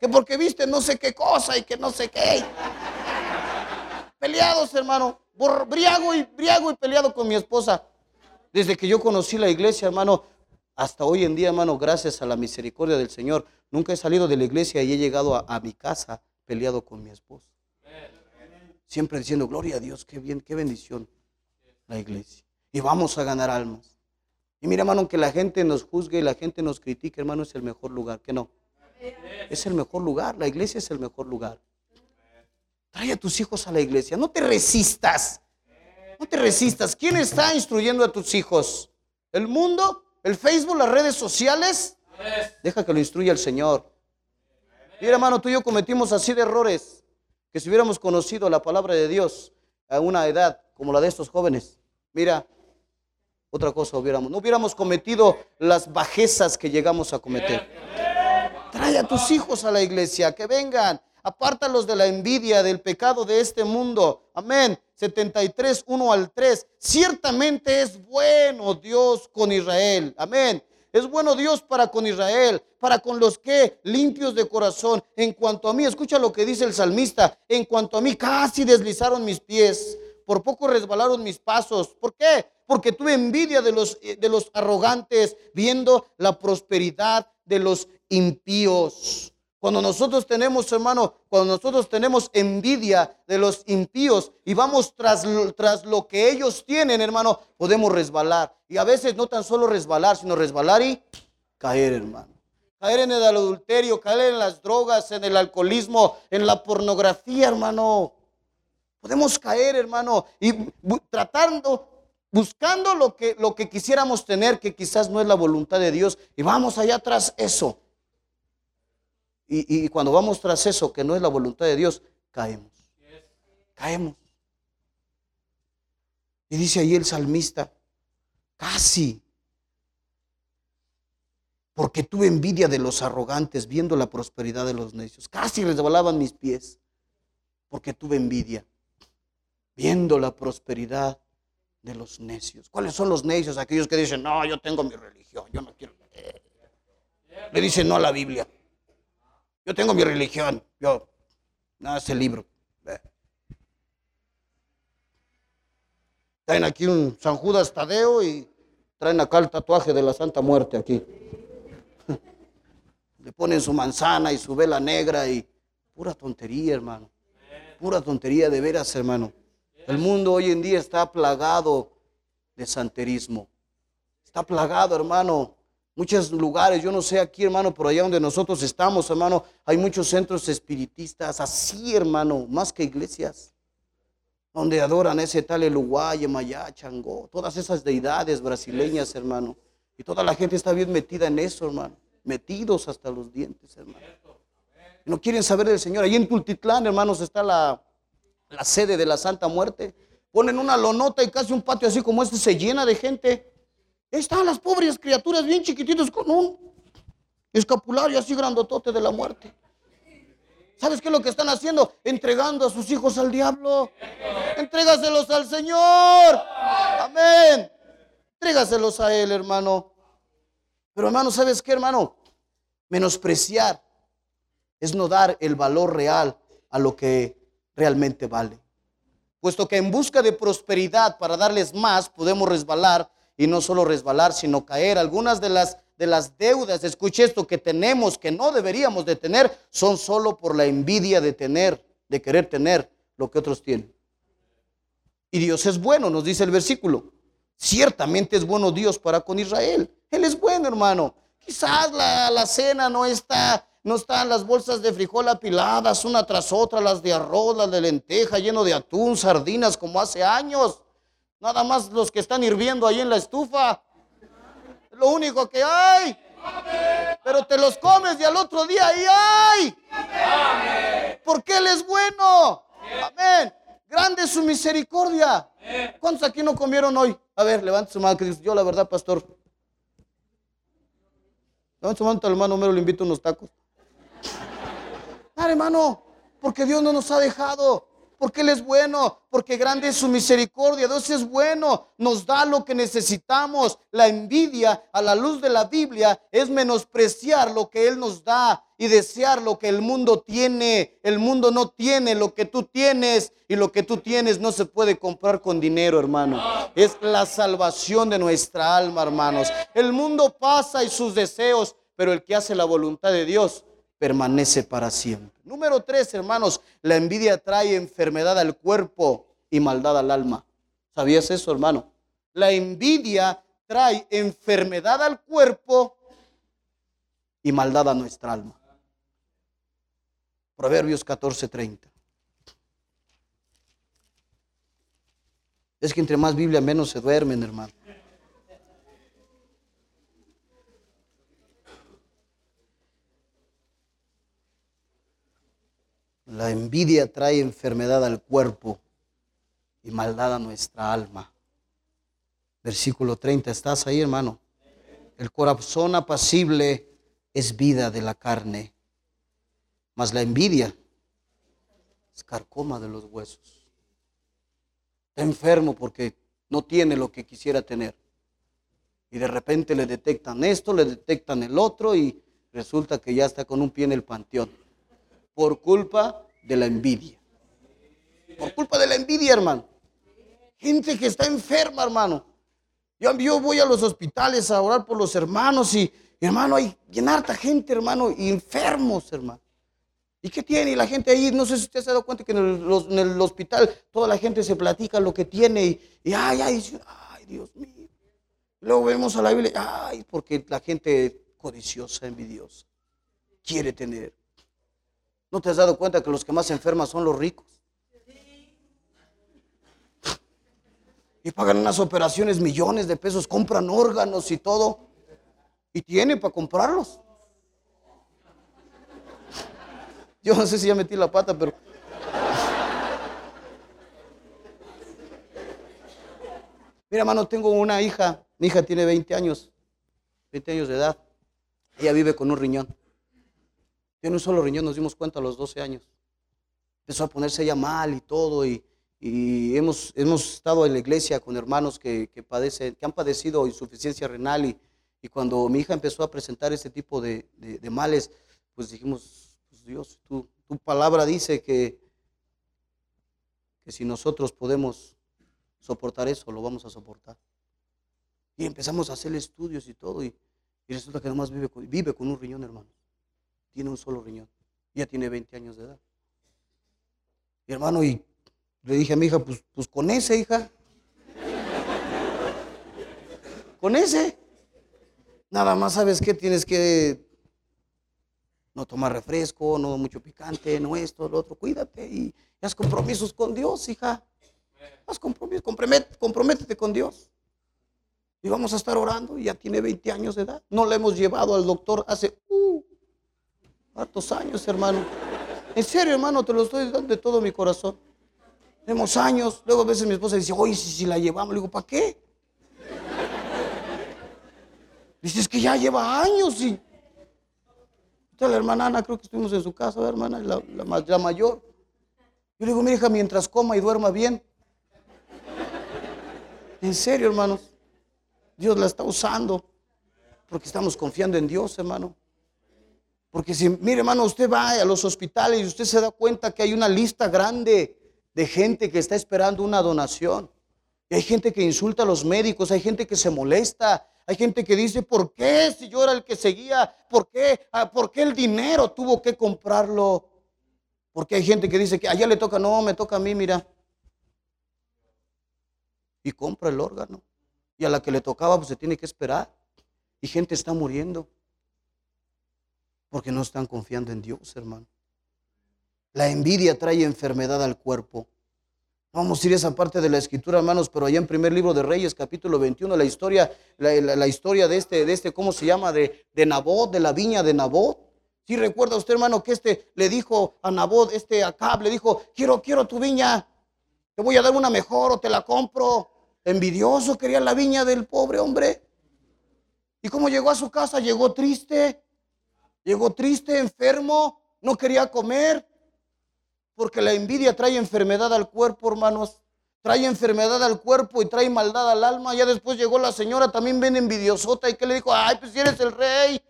que porque viste no sé qué cosa y que no sé qué. Peleados, hermano. Briago y, briago y peleado con mi esposa. Desde que yo conocí la iglesia, hermano, Hasta hoy en día, hermano, gracias a la misericordia del Señor, nunca he salido de la iglesia y he llegado a, mi casa peleado con mi esposa. Siempre diciendo, gloria a Dios, qué bien, qué bendición la iglesia. Y vamos a ganar almas. Y mira, hermano, que la gente nos juzgue y la gente nos critique, hermano, es el mejor lugar. ¿Qué no? Es el mejor lugar. La iglesia es el mejor lugar. Trae a tus hijos a la iglesia. No te resistas. No te resistas. ¿Quién está instruyendo a tus hijos? ¿El mundo? ¿El Facebook? ¿Las redes sociales? Deja que lo instruya el Señor. Mira, hermano, tú y yo cometimos así de errores que si hubiéramos conocido la palabra de Dios a una edad como la de estos jóvenes, mira, otra cosa hubiéramos, no hubiéramos cometido las bajezas que llegamos a cometer. Trae a tus hijos a la iglesia, que vengan, apártalos de la envidia, del pecado de este mundo. Amén. 73, 1 al 3. Ciertamente es bueno Dios con Israel. Amén. Es bueno Dios para con Israel, para con los que limpios de corazón. En cuanto a mí, escucha lo que dice el salmista. En cuanto a mí, casi deslizaron mis pies. Por poco resbalaron mis pasos. ¿Por qué? Porque tuve envidia de los, de los arrogantes, viendo la prosperidad de los impíos. Cuando nosotros tenemos, hermano, cuando nosotros tenemos envidia de los impíos y vamos tras, tras lo que ellos tienen, hermano, podemos resbalar. Y a veces no tan solo resbalar, sino resbalar y caer, hermano. Caer en el adulterio, caer en las drogas, en el alcoholismo, en la pornografía, hermano. Podemos caer, hermano, y tratando, buscando lo que, lo que quisiéramos tener, que quizás no es la voluntad de Dios, y vamos allá tras eso. Y, cuando vamos tras eso, que no es la voluntad de Dios, caemos. Caemos. Y dice ahí el salmista, casi, porque tuve envidia de los arrogantes viendo la prosperidad de los necios. Casi resbalaban mis pies, porque tuve envidia viendo la prosperidad de los necios. ¿Cuáles son los necios? Aquellos que dicen, no, yo tengo mi religión, yo no quiero. Le dicen no a la Biblia. Yo tengo mi religión. Yo, nada, ese libro. Traen aquí un San Judas Tadeo y traen acá el tatuaje de la Santa Muerte aquí. <laughs> Le ponen su manzana y su vela negra y pura tontería, hermano. Pura tontería de veras, hermano. El mundo hoy en día está plagado de santerismo. Está plagado, hermano, muchos lugares, yo no sé aquí, hermano, por allá donde nosotros estamos, hermano, hay muchos centros espiritistas, así, hermano, más que iglesias, donde adoran ese tal Eluguay, Mayá, Changó, todas esas deidades brasileñas, hermano. Y toda la gente está bien metida en eso, hermano, metidos hasta los dientes, hermano. No quieren saber del Señor. Allí en Tultitlán, hermanos, está la, la sede de la Santa Muerte. Ponen una lonota y casi un patio así como este se llena de gente están las pobres criaturas bien chiquititos con un escapulario así grandotote de la muerte. ¿Sabes qué es lo que están haciendo? Entregando a sus hijos al diablo. Entrégaselos al Señor. Amén. Entrégaselos a Él, hermano. Pero hermano, ¿sabes qué, hermano? Menospreciar es no dar el valor real a lo que realmente vale. Puesto que en busca de prosperidad para darles más podemos resbalar y no solo resbalar, sino caer. Algunas de las, de las deudas, escuche esto, que tenemos, que no deberíamos de tener, son solo por la envidia de tener, de querer tener lo que otros tienen. Y Dios es bueno, nos dice el versículo. Ciertamente es bueno Dios para con Israel. Él es bueno, hermano. Quizás la, la cena no está, no están las bolsas de frijol apiladas una tras otra, las de arroz, las de lenteja, lleno de atún, sardinas como hace años. Nada más los que están hirviendo ahí en la estufa. Es lo único que hay. Pero te los comes y al otro día ahí hay. Porque Él es bueno. Amén. Grande su misericordia. ¿Cuántos aquí no comieron hoy? A ver, levante su mano que yo la verdad, pastor. Levante su mano, hermano Homero, le invito unos tacos. Dale, hermano, porque Dios no nos ha dejado porque Él es bueno, porque grande es su misericordia. Dios es bueno, nos da lo que necesitamos. La envidia a la luz de la Biblia es menospreciar lo que Él nos da. y desear lo que el mundo tiene. El mundo no tiene lo que tú tienes y lo que tú tienes no se puede comprar con dinero, hermano. Es la salvación de nuestra alma, hermanos. El mundo pasa y sus deseos, pero el que hace la voluntad de Dios permanece para siempre. Número tres, hermanos, la envidia trae enfermedad al cuerpo y maldad al alma. ¿Sabías eso, hermano? La envidia trae enfermedad al cuerpo y maldad a nuestra alma. Proverbios 14:30. Es que entre más Biblia menos se duermen, hermano. La envidia trae enfermedad al cuerpo y maldad a nuestra alma. Versículo 30, ¿estás ahí, hermano? El corazón apacible es vida de la carne, mas la envidia es carcoma de los huesos. Está enfermo porque no tiene lo que quisiera tener. Y de repente le detectan esto, le detectan el otro y resulta que ya está con un pie en el panteón. Por culpa de la envidia. Por culpa de la envidia, hermano. Gente que está enferma, hermano. Yo, voy a los hospitales a orar por los hermanos y, hermano, hay bien harta gente, hermano, y enfermos, hermano. ¿Y qué tiene? Y la gente ahí, no sé si usted se ha dado cuenta que en el, hospital toda la gente se platica lo que tiene y, ay, ay, ay, Dios mío. Luego vemos a la Biblia, ay, porque la gente codiciosa, envidiosa, quiere tener. ¿No te has dado cuenta que los que más enferman son los ricos? y pagan unas operaciones millones de pesos, compran órganos y todo, y tienen para comprarlos. Yo no sé si ya metí la pata, pero... Mira, hermano, tengo una hija, mi hija tiene 20 años, 20 años de edad, ella vive con un riñón. Tiene un solo riñón, nos dimos cuenta a los 12 años. Empezó a ponerse ella mal y todo, y y hemos, hemos estado en la iglesia con hermanos que, que, padecen, que han padecido insuficiencia renal y, y, cuando mi hija empezó a presentar este tipo de, de, males, pues dijimos, pues Dios, tu, tu palabra dice que, que si nosotros podemos soportar eso, lo vamos a soportar. Y empezamos a hacer estudios y todo, y, y resulta que nomás vive vive con un riñón, hermano. Tiene un solo riñón. Ya tiene 20 años de edad. Y hermano, y le dije a mi hija, pues, pues con ese, hija. <laughs> con ese. Nada más sabes que tienes que no tomar refresco, no mucho picante, no esto, lo otro. Cuídate y haz compromisos con Dios, hija. Haz compromisos, comprométete con Dios. Y vamos a estar orando, ya tiene 20 años de edad. No le hemos llevado al doctor hace uh, hartos años, hermano. En serio, hermano, te lo estoy dando de todo mi corazón. Tenemos años. Luego a veces mi esposa dice, oye, si, si la llevamos, le digo, ¿para qué? Dice, es que ya lleva años y... Entonces la hermana Ana, creo que estuvimos en su casa, la hermana, la, la, mayor. Yo le digo, mi hija, mientras coma y duerma bien. En serio, hermanos. Dios la está usando. Porque estamos confiando en Dios, hermano. Porque si, mire, hermano, usted va a los hospitales y usted se da cuenta que hay una lista grande de gente que está esperando una donación. Y hay gente que insulta a los médicos, hay gente que se molesta, hay gente que dice, ¿por qué si yo era el que seguía? ¿Por qué? Ah, ¿Por qué el dinero tuvo que comprarlo? Porque hay gente que dice que allá le toca, no, me toca a mí, mira. Y compra el órgano. Y a la que le tocaba, pues se tiene que esperar. Y gente está muriendo. Porque no están confiando en Dios, hermano. La envidia trae enfermedad al cuerpo. vamos a ir a esa parte de la escritura, hermanos, pero allá en primer libro de Reyes, capítulo 21, la historia, la, historia de este, de este, ¿cómo se llama? De, de Nabot, de la viña de Nabot. Si recuerda usted, hermano, que este le dijo a Nabot, este Acab, le dijo, quiero, quiero tu viña, te voy a dar una mejor o te la compro. Envidioso quería la viña del pobre hombre. ¿Y cómo llegó a su casa? Llegó triste, llegó triste, enfermo, no quería comer. Porque la envidia trae enfermedad al cuerpo, hermanos. Trae enfermedad al cuerpo y trae maldad al alma. Ya después llegó la señora, también ven envidiosota. ¿Y que le dijo? Ay, pues si eres el rey.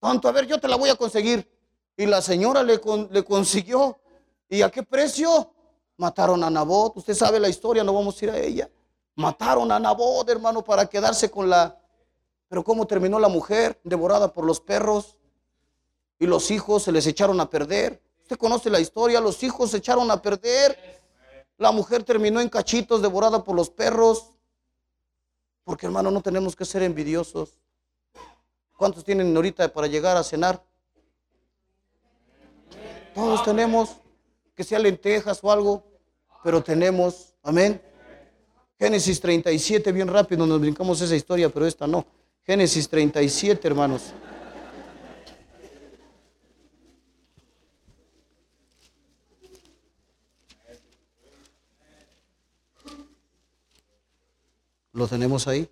Tanto, a ver, yo te la voy a conseguir. Y la señora le, le consiguió. ¿Y a qué precio? Mataron a Nabot. Usted sabe la historia, no vamos a ir a ella. Mataron a Nabot, hermano, para quedarse con la... Pero ¿cómo terminó la mujer? Devorada por los perros. Y los hijos se les echaron a perder. Usted conoce la historia, los hijos se echaron a perder. La mujer terminó en cachitos, devorada por los perros. Porque hermano, no tenemos que ser envidiosos. ¿Cuántos tienen ahorita para llegar a cenar? Todos tenemos, que sea lentejas o algo, pero tenemos, amén. Génesis 37, bien rápido, nos brincamos esa historia, pero esta no. Génesis 37, hermanos. ¿Lo tenemos ahí?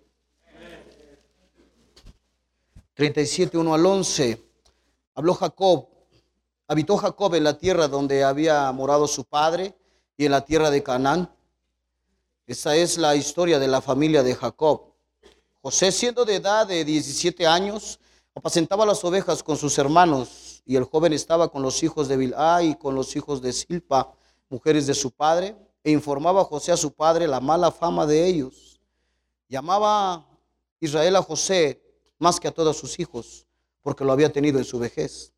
37, 1 al 11. Habló Jacob. Habitó Jacob en la tierra donde había morado su padre y en la tierra de Canaán. Esa es la historia de la familia de Jacob. José, siendo de edad de 17 años, apacentaba las ovejas con sus hermanos y el joven estaba con los hijos de Bilá y con los hijos de Silpa, mujeres de su padre, e informaba a José a su padre la mala fama de ellos. Llamaba Israel a José más que a todos sus hijos, porque lo había tenido en su vejez.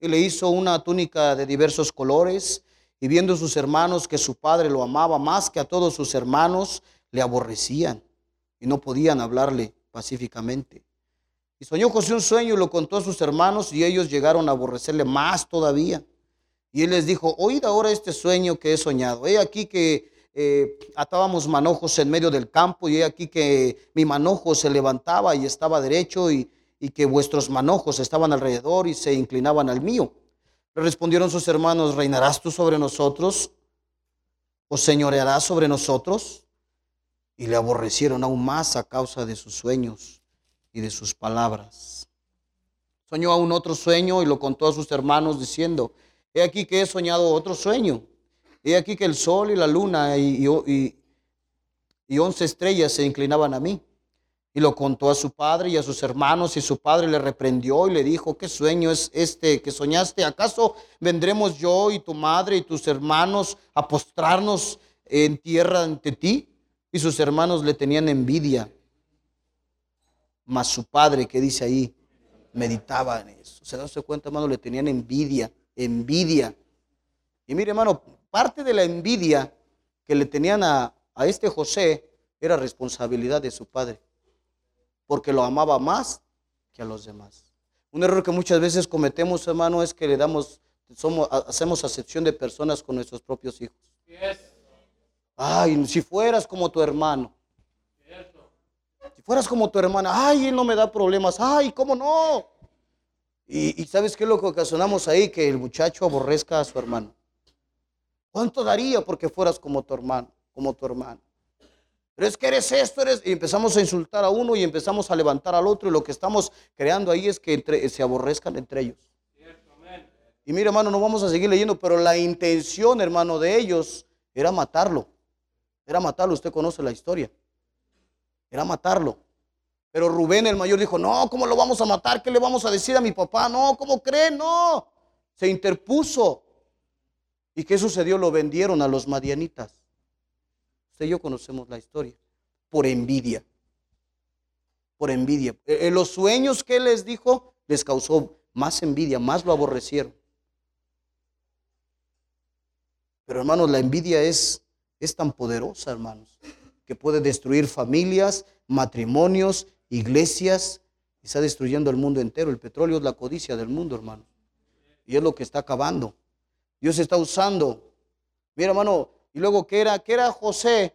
Y le hizo una túnica de diversos colores, y viendo sus hermanos que su padre lo amaba más que a todos sus hermanos, le aborrecían y no podían hablarle pacíficamente. Y soñó José un sueño y lo contó a sus hermanos, y ellos llegaron a aborrecerle más todavía. Y él les dijo, oíd ahora este sueño que he soñado. He aquí que eh, atábamos manojos en medio del campo y he aquí que mi manojo se levantaba y estaba derecho y, y que vuestros manojos estaban alrededor y se inclinaban al mío. Le respondieron sus hermanos, ¿reinarás tú sobre nosotros? ¿O señorearás sobre nosotros? Y le aborrecieron aún más a causa de sus sueños y de sus palabras. Soñó aún otro sueño y lo contó a sus hermanos diciendo, he aquí que he soñado otro sueño He aquí que el sol y la luna y, y, once estrellas se inclinaban a mí. Y lo contó a su padre y a sus hermanos, y su padre le reprendió y le dijo, ¿qué sueño es este que soñaste? ¿Acaso vendremos yo y tu madre y tus hermanos a postrarnos en tierra ante ti? Y sus hermanos le tenían envidia. Mas su padre, que dice ahí, meditaba en eso. ¿Se da cuenta, hermano? Le tenían envidia, envidia. Y mire, hermano, parte de la envidia que le tenían a, este José era responsabilidad de su padre, porque lo amaba más que a los demás. Un error que muchas veces cometemos, hermano, es que le damos, somos, hacemos acepción de personas con nuestros propios hijos. Ay, si fueras como tu hermano. Si fueras como tu hermana, ay, él no me da problemas, ay, ¿cómo no? Y, y ¿sabes qué es lo que ocasionamos ahí? Que el muchacho aborrezca a su hermano. ¿Cuánto daría porque fueras como tu hermano, como tu hermano? Pero es que eres esto, eres... Y empezamos a insultar a uno y empezamos a levantar al otro y lo que estamos creando ahí es que se aborrezcan entre ellos. Y mire, hermano, no vamos a seguir leyendo, pero la intención, hermano, de ellos era matarlo. Era matarlo, usted conoce la historia. Era matarlo. Pero Rubén el mayor dijo, no, ¿cómo lo vamos a matar? ¿Qué le vamos a decir a mi papá? No, ¿cómo cree? No. Se interpuso. ¿Y qué sucedió? Lo vendieron a los madianitas. Usted y yo conocemos la historia. Por envidia. Por envidia. En e, los sueños que les dijo, les causó más envidia, más lo aborrecieron. Pero hermanos, la envidia es, es tan poderosa, hermanos, que puede destruir familias, matrimonios, iglesias, está destruyendo el mundo entero. El petróleo es la codicia del mundo, hermano. Y es lo que está acabando. Dios está usando. Mira, hermano, y luego, ¿qué era? ¿Qué era José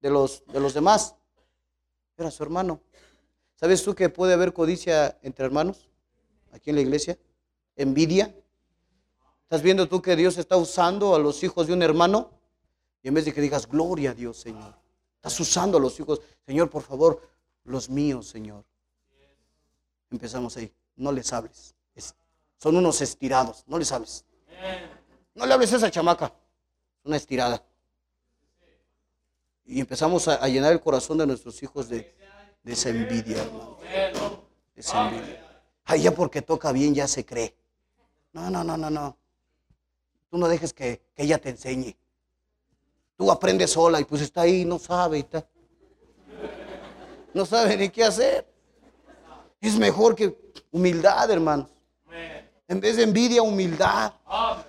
de los, de los demás? Era su hermano. ¿Sabes tú que puede haber codicia entre hermanos aquí en la iglesia? Envidia. ¿Estás viendo tú que Dios está usando a los hijos de un hermano? Y en vez de que digas, gloria a Dios, Señor. Estás usando a los hijos. Señor, por favor, los míos, Señor. Empezamos ahí. No les hables. son unos estirados. No les hables. No le hables a esa chamaca. Una estirada. Y empezamos a, llenar el corazón de nuestros hijos de, esa envidia, hermano. Ay, ya porque toca bien ya se cree. No, no, no, no, no. Tú no dejes que ella te enseñe. Tú aprendes sola y pues está ahí, no sabe está. No sabe ni qué hacer. Es mejor que humildad, hermanos. En vez de envidia, humildad.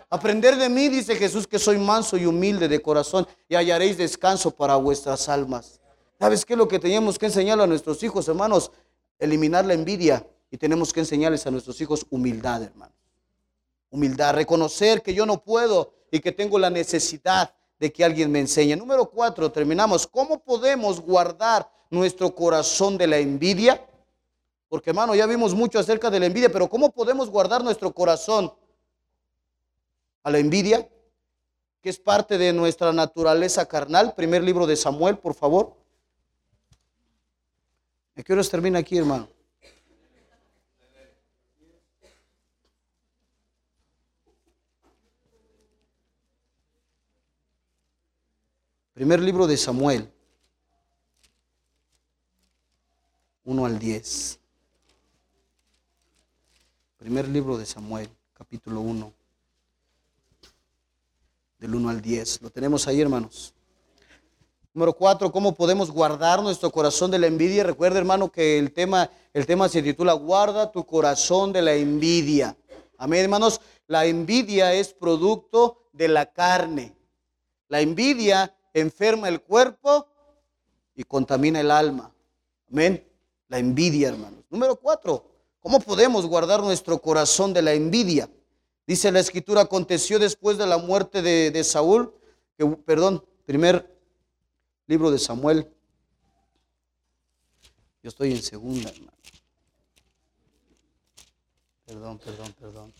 Aprender de mí, dice Jesús, que soy manso y humilde de corazón y hallaréis descanso para vuestras almas. ¿Sabes qué es lo que tenemos que enseñarle a nuestros hijos, hermanos? Eliminar la envidia y tenemos que enseñarles a nuestros hijos humildad, hermanos. Humildad, reconocer que yo no puedo y que tengo la necesidad de que alguien me enseñe. Número cuatro, terminamos. ¿Cómo podemos guardar nuestro corazón de la envidia? Porque hermano, ya vimos mucho acerca de la envidia, pero ¿cómo podemos guardar nuestro corazón a la envidia? Que es parte de nuestra naturaleza carnal. Primer libro de Samuel, por favor. ¿A qué horas termina aquí, hermano? Primer libro de Samuel, 1 al 10. Primer libro de Samuel, capítulo 1, del 1 al 10. Lo tenemos ahí, hermanos. Número 4, ¿cómo podemos guardar nuestro corazón de la envidia? Recuerda, hermano, que el tema, el tema se titula Guarda tu corazón de la envidia. Amén, hermanos. La envidia es producto de la carne. La envidia enferma el cuerpo y contamina el alma. Amén. La envidia, hermanos. Número 4, ¿Cómo podemos guardar nuestro corazón de la envidia? Dice la escritura, aconteció después de la muerte de, Saúl, que, perdón, primer libro de Samuel. Yo estoy en segunda, hermano. Perdón, perdón, perdón.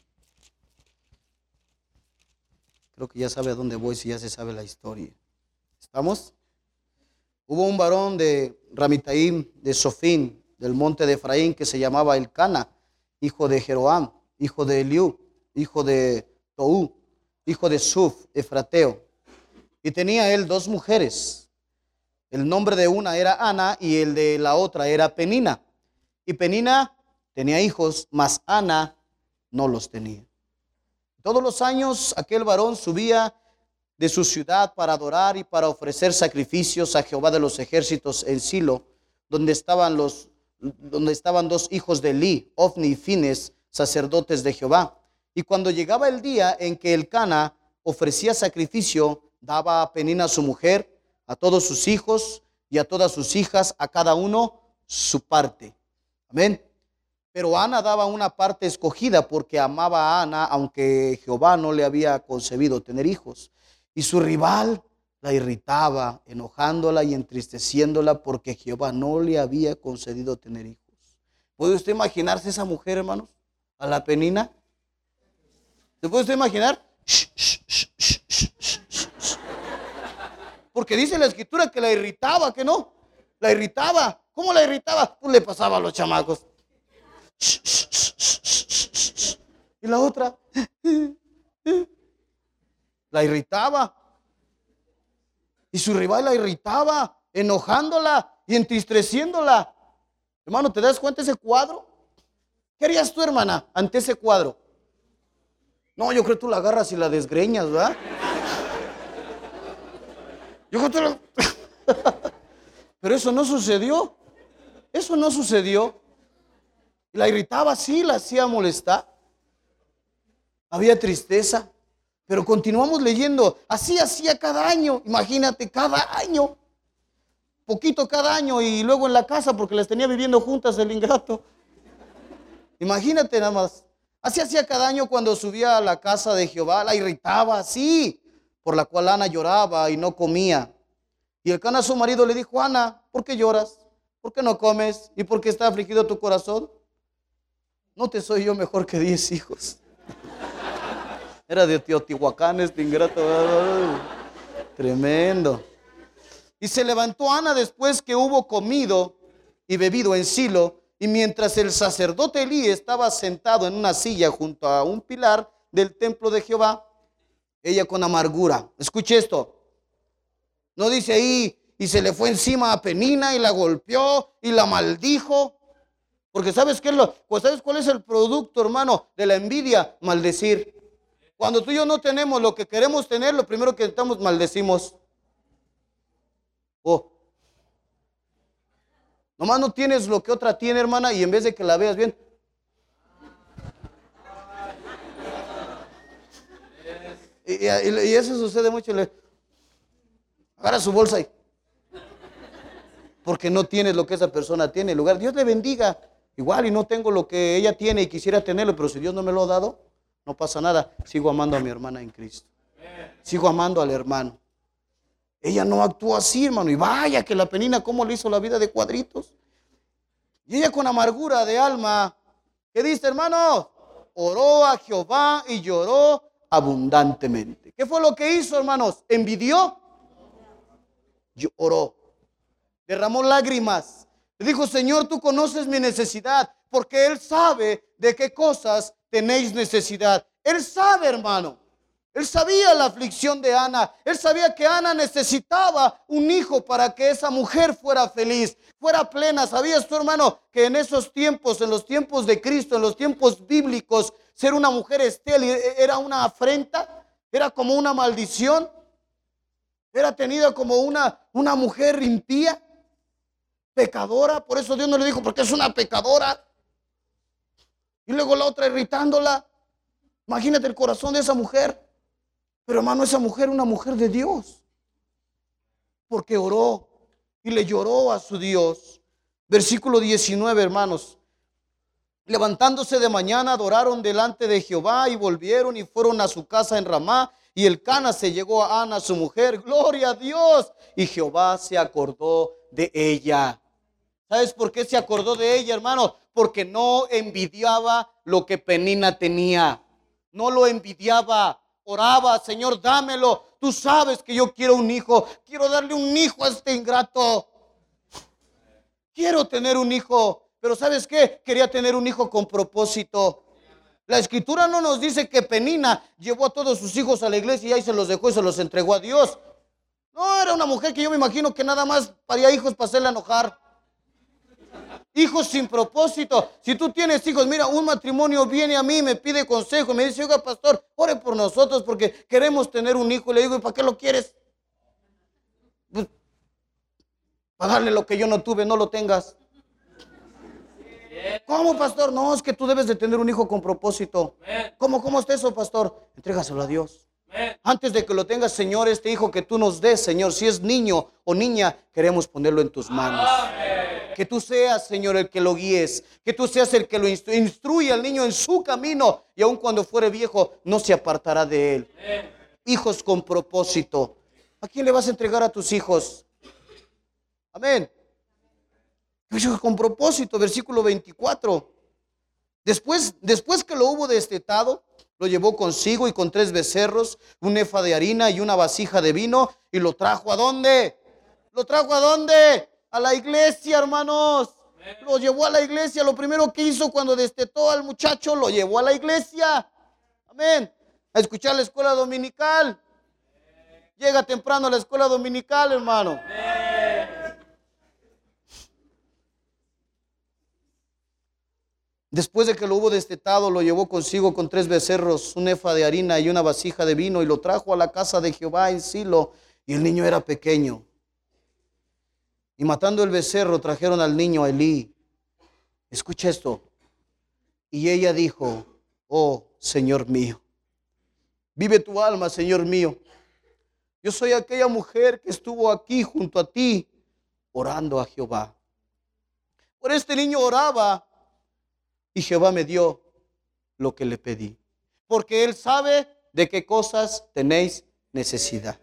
Creo que ya sabe a dónde voy si ya se sabe la historia. ¿Estamos? Hubo un varón de Ramitaim, de Sofín, del monte de Efraín que se llamaba Elcana, hijo de Jeroam, hijo de Eliú, hijo de Tou, hijo de Suf, Efrateo. Y tenía él dos mujeres. El nombre de una era Ana y el de la otra era Penina. Y Penina tenía hijos, mas Ana no los tenía. Todos los años aquel varón subía de su ciudad para adorar y para ofrecer sacrificios a Jehová de los ejércitos en Silo, donde estaban los donde estaban dos hijos de Eli, Ofni y Fines, sacerdotes de Jehová. Y cuando llegaba el día en que el Cana ofrecía sacrificio, daba a Penina su mujer, a todos sus hijos y a todas sus hijas, a cada uno su parte. Amén. Pero Ana daba una parte escogida porque amaba a Ana, aunque Jehová no le había concebido tener hijos. Y su rival la irritaba, enojándola y entristeciéndola porque Jehová no le había concedido tener hijos. ¿Puede usted imaginarse esa mujer, hermanos? A la penina. ¿Se puede usted imaginar? Porque dice la escritura que la irritaba, que no. La irritaba. ¿Cómo la irritaba? Pues le pasaba a los chamacos. Y la otra. La irritaba. Y su rival la irritaba, enojándola y entristeciéndola. Hermano, ¿te das cuenta de ese cuadro? ¿Qué harías tú, hermana, ante ese cuadro? No, yo creo que tú la agarras y la desgreñas, ¿verdad? Yo creo que tú la... <laughs> Pero eso no sucedió. Eso no sucedió. La irritaba, sí, la hacía molestar. Había tristeza. Pero continuamos leyendo. Así hacía cada año. Imagínate, cada año. Poquito cada año y luego en la casa porque les tenía viviendo juntas el ingrato. Imagínate nada más. Así hacía cada año cuando subía a la casa de Jehová. La irritaba así. Por la cual Ana lloraba y no comía. Y el cana su marido le dijo, Ana, ¿por qué lloras? ¿Por qué no comes? ¿Y por qué está afligido tu corazón? No te soy yo mejor que diez hijos. Era de Teotihuacán este ingrato. tremendo. Y se levantó Ana después que hubo comido y bebido en Silo. Y mientras el sacerdote Elí estaba sentado en una silla junto a un pilar del templo de Jehová, ella con amargura. Escuche esto. No dice ahí, y se le fue encima a Penina y la golpeó y la maldijo. Porque ¿sabes qué es lo? Pues ¿sabes cuál es el producto, hermano, de la envidia? Maldecir. Cuando tú y yo no tenemos lo que queremos tener, lo primero que estamos maldecimos. Oh. Nomás no tienes lo que otra tiene, hermana, y en vez de que la veas bien. Y, eso sucede mucho. Le, agarra su bolsa y. Porque no tienes lo que esa persona tiene. En lugar, Dios le bendiga. Igual y no tengo lo que ella tiene y quisiera tenerlo, pero si Dios no me lo ha dado, no pasa nada. Sigo amando a mi hermana en Cristo. Sigo amando al hermano. Ella no actuó así, hermano. Y vaya que la penina, ¿cómo le hizo la vida de cuadritos? Y ella con amargura de alma, ¿qué dice, hermano? Oró a Jehová y lloró abundantemente. ¿Qué fue lo que hizo, hermanos? ¿Envidió? Lloró. Derramó lágrimas dijo, Señor, tú conoces mi necesidad, porque Él sabe de qué cosas tenéis necesidad. Él sabe, hermano. Él sabía la aflicción de Ana. Él sabía que Ana necesitaba un hijo para que esa mujer fuera feliz, fuera plena. ¿Sabías tú, hermano, que en esos tiempos, en los tiempos de Cristo, en los tiempos bíblicos, ser una mujer estéril era una afrenta? Era como una maldición. Era tenida como una, una mujer impía pecadora. Por eso Dios no le dijo, porque es una pecadora. Y luego la otra irritándola. Imagínate el corazón de esa mujer. Pero hermano, esa mujer una mujer de Dios. Porque oró y le lloró a su Dios. Versículo 19, hermanos. Levantándose de mañana, adoraron delante de Jehová y volvieron y fueron a su casa en Ramá. Y el Cana se llegó a Ana, su mujer. Gloria a Dios. Y Jehová se acordó de ella. ¿Sabes por qué se acordó de ella, hermano? Porque no envidiaba lo que Penina tenía. No lo envidiaba. Oraba, Señor, dámelo. Tú sabes que yo quiero un hijo. Quiero darle un hijo a este ingrato. Quiero tener un hijo. Pero ¿sabes qué? Quería tener un hijo con propósito. La escritura no nos dice que Penina llevó a todos sus hijos a la iglesia y ahí se los dejó y se los entregó a Dios. No, era una mujer que yo me imagino que nada más paría hijos para hacerle enojar. Hijos sin propósito. Si tú tienes hijos, mira, un matrimonio viene a mí, me pide consejo, me dice, oiga, pastor, ore por nosotros porque queremos tener un hijo. Le digo, ¿y para qué lo quieres? Pues, para darle lo que yo no tuve, no lo tengas. ¿Cómo, pastor? No, es que tú debes de tener un hijo con propósito. ¿Cómo, cómo está eso, pastor? Entrégaselo a Dios. Antes de que lo tengas, Señor, este hijo que tú nos des, Señor, si es niño o niña, queremos ponerlo en tus manos. Que tú seas, Señor, el que lo guíes. Que tú seas el que lo instruye al niño en su camino. Y aun cuando fuere viejo, no se apartará de él. Hijos con propósito. ¿A quién le vas a entregar a tus hijos? Amén. Hijos con propósito, versículo 24. Después, después que lo hubo destetado, lo llevó consigo y con tres becerros, un efa de harina y una vasija de vino, y lo trajo a dónde? ¿Lo trajo a dónde? A la iglesia, hermanos. Lo llevó a la iglesia. Lo primero que hizo cuando destetó al muchacho, lo llevó a la iglesia. Amén. A escuchar la escuela dominical. Llega temprano a la escuela dominical, hermano. Después de que lo hubo destetado, lo llevó consigo con tres becerros, un efa de harina y una vasija de vino, y lo trajo a la casa de Jehová en Silo. Y el niño era pequeño. Y matando el becerro trajeron al niño a Elí. Escucha esto. Y ella dijo, oh Señor mío, vive tu alma, Señor mío. Yo soy aquella mujer que estuvo aquí junto a ti orando a Jehová. Por este niño oraba y Jehová me dio lo que le pedí. Porque Él sabe de qué cosas tenéis necesidad.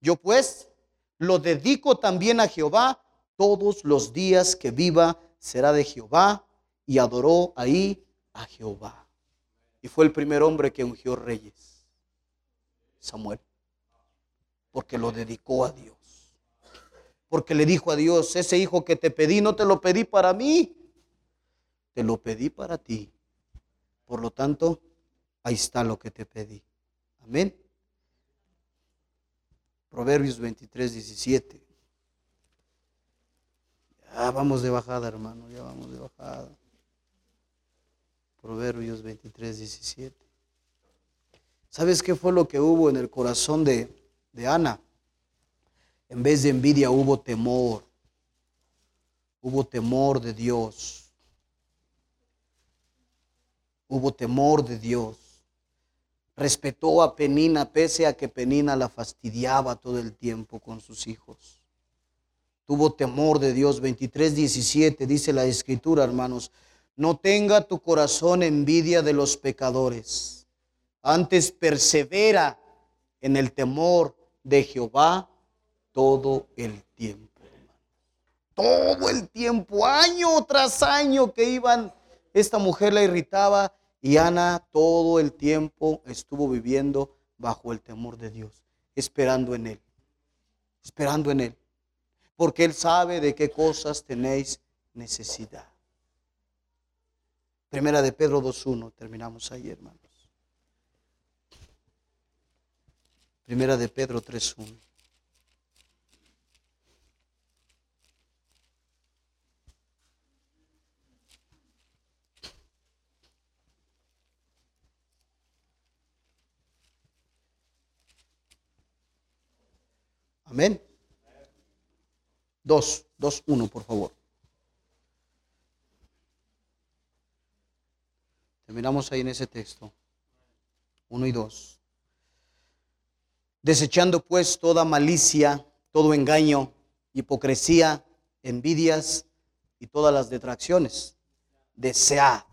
Yo pues lo dedico también a Jehová, todos los días que viva será de Jehová, y adoró ahí a Jehová. Y fue el primer hombre que ungió reyes, Samuel, porque lo dedicó a Dios. Porque le dijo a Dios, ese hijo que te pedí, no te lo pedí para mí, te lo pedí para ti. Por lo tanto, ahí está lo que te pedí. Amén. Proverbios 23, 17. Ya vamos de bajada, hermano, ya vamos de bajada. Proverbios 23, 17. ¿Sabes qué fue lo que hubo en el corazón de, de Ana? En vez de envidia hubo temor. Hubo temor de Dios. Hubo temor de Dios. Respetó a Penina pese a que Penina la fastidiaba todo el tiempo con sus hijos. Tuvo temor de Dios. 23, 17 dice la escritura, hermanos. No tenga tu corazón envidia de los pecadores. Antes persevera en el temor de Jehová todo el tiempo. Todo el tiempo, año tras año que iban, esta mujer la irritaba y Ana todo el tiempo estuvo viviendo bajo el temor de Dios, esperando en Él, esperando en Él, porque Él sabe de qué cosas tenéis necesidad. Primera de Pedro 2.1, terminamos ahí, hermanos. Primera de Pedro 3.1. Amén. Dos, dos, uno, por favor. Terminamos ahí en ese texto. Uno y dos. Desechando pues toda malicia, todo engaño, hipocresía, envidias y todas las detracciones. Desea,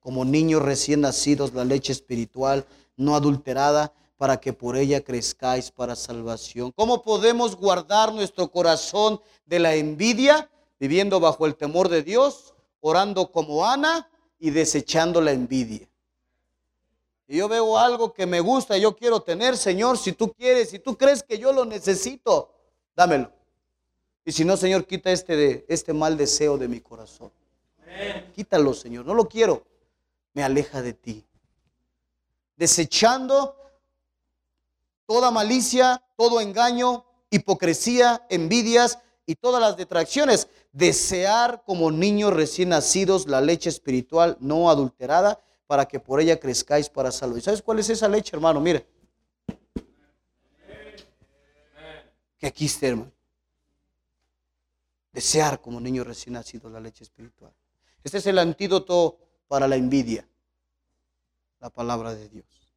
como niños recién nacidos, la leche espiritual no adulterada para que por ella crezcáis para salvación. ¿Cómo podemos guardar nuestro corazón de la envidia? Viviendo bajo el temor de Dios, orando como Ana y desechando la envidia. Y yo veo algo que me gusta, yo quiero tener, Señor, si tú quieres, si tú crees que yo lo necesito, dámelo. Y si no, Señor, quita este, este mal deseo de mi corazón. Quítalo, Señor, no lo quiero. Me aleja de ti. Desechando toda malicia, todo engaño, hipocresía, envidias y todas las detracciones. Desear como niños recién nacidos la leche espiritual no adulterada para que por ella crezcáis para salud. ¿Y sabes cuál es esa leche, hermano? Mire. Que aquí está, hermano. Desear como niños recién nacidos la leche espiritual. Este es el antídoto para la envidia. La palabra de Dios.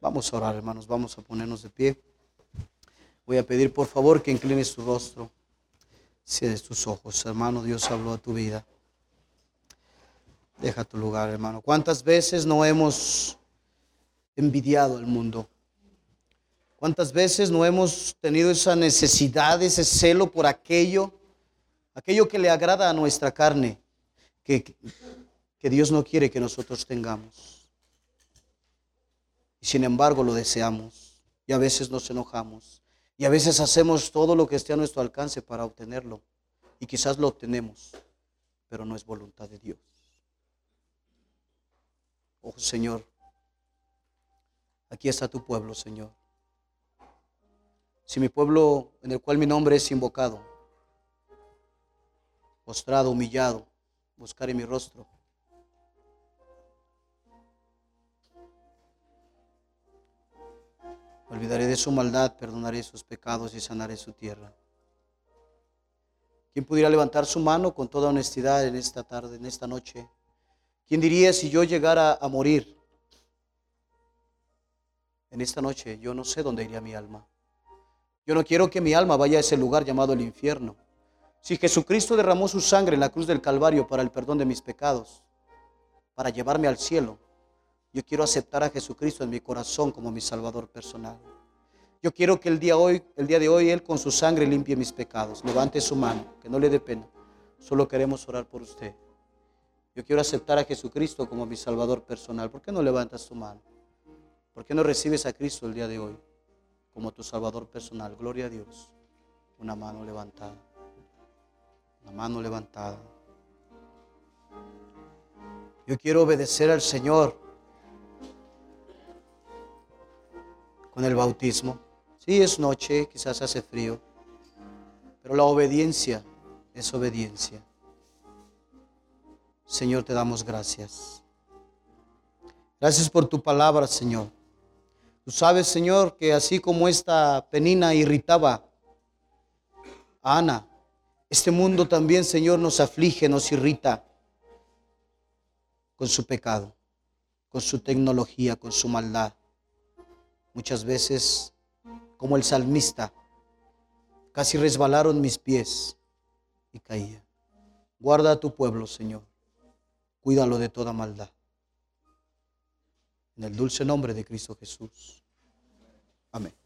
Vamos a orar, hermanos, vamos a ponernos de pie. Voy a pedir, por favor, que inclines tu rostro, cierres tus ojos. Hermano, Dios habló a tu vida. Deja tu lugar, hermano. ¿Cuántas veces no hemos envidiado al mundo? ¿Cuántas veces no hemos tenido esa necesidad, ese celo por aquello, aquello que le agrada a nuestra carne, que, que Dios no quiere que nosotros tengamos? Y sin embargo lo deseamos. Y a veces nos enojamos. Y a veces hacemos todo lo que esté a nuestro alcance para obtenerlo. Y quizás lo obtenemos, pero no es voluntad de Dios. Oh Señor, aquí está tu pueblo, Señor. Si mi pueblo en el cual mi nombre es invocado, postrado, humillado, buscar en mi rostro, Olvidaré de su maldad, perdonaré sus pecados y sanaré su tierra. ¿Quién pudiera levantar su mano con toda honestidad en esta tarde, en esta noche? ¿Quién diría si yo llegara a morir en esta noche? Yo no sé dónde iría mi alma. Yo no quiero que mi alma vaya a ese lugar llamado el infierno. Si Jesucristo derramó su sangre en la cruz del Calvario para el perdón de mis pecados, para llevarme al cielo, yo quiero aceptar a Jesucristo en mi corazón como mi Salvador personal. Yo quiero que el día, hoy, el día de hoy Él con su sangre limpie mis pecados. Levante su mano, que no le dé pena. Solo queremos orar por usted. Yo quiero aceptar a Jesucristo como mi Salvador personal. ¿Por qué no levantas tu mano? ¿Por qué no recibes a Cristo el día de hoy como tu Salvador personal? Gloria a Dios. Una mano levantada. Una mano levantada. Yo quiero obedecer al Señor con el bautismo. Sí, es noche, quizás hace frío, pero la obediencia es obediencia. Señor, te damos gracias. Gracias por tu palabra, Señor. Tú sabes, Señor, que así como esta penina irritaba a Ana, este mundo también, Señor, nos aflige, nos irrita con su pecado, con su tecnología, con su maldad. Muchas veces, como el salmista, casi resbalaron mis pies y caía. Guarda a tu pueblo, Señor. Cuídalo de toda maldad. En el dulce nombre de Cristo Jesús. Amén.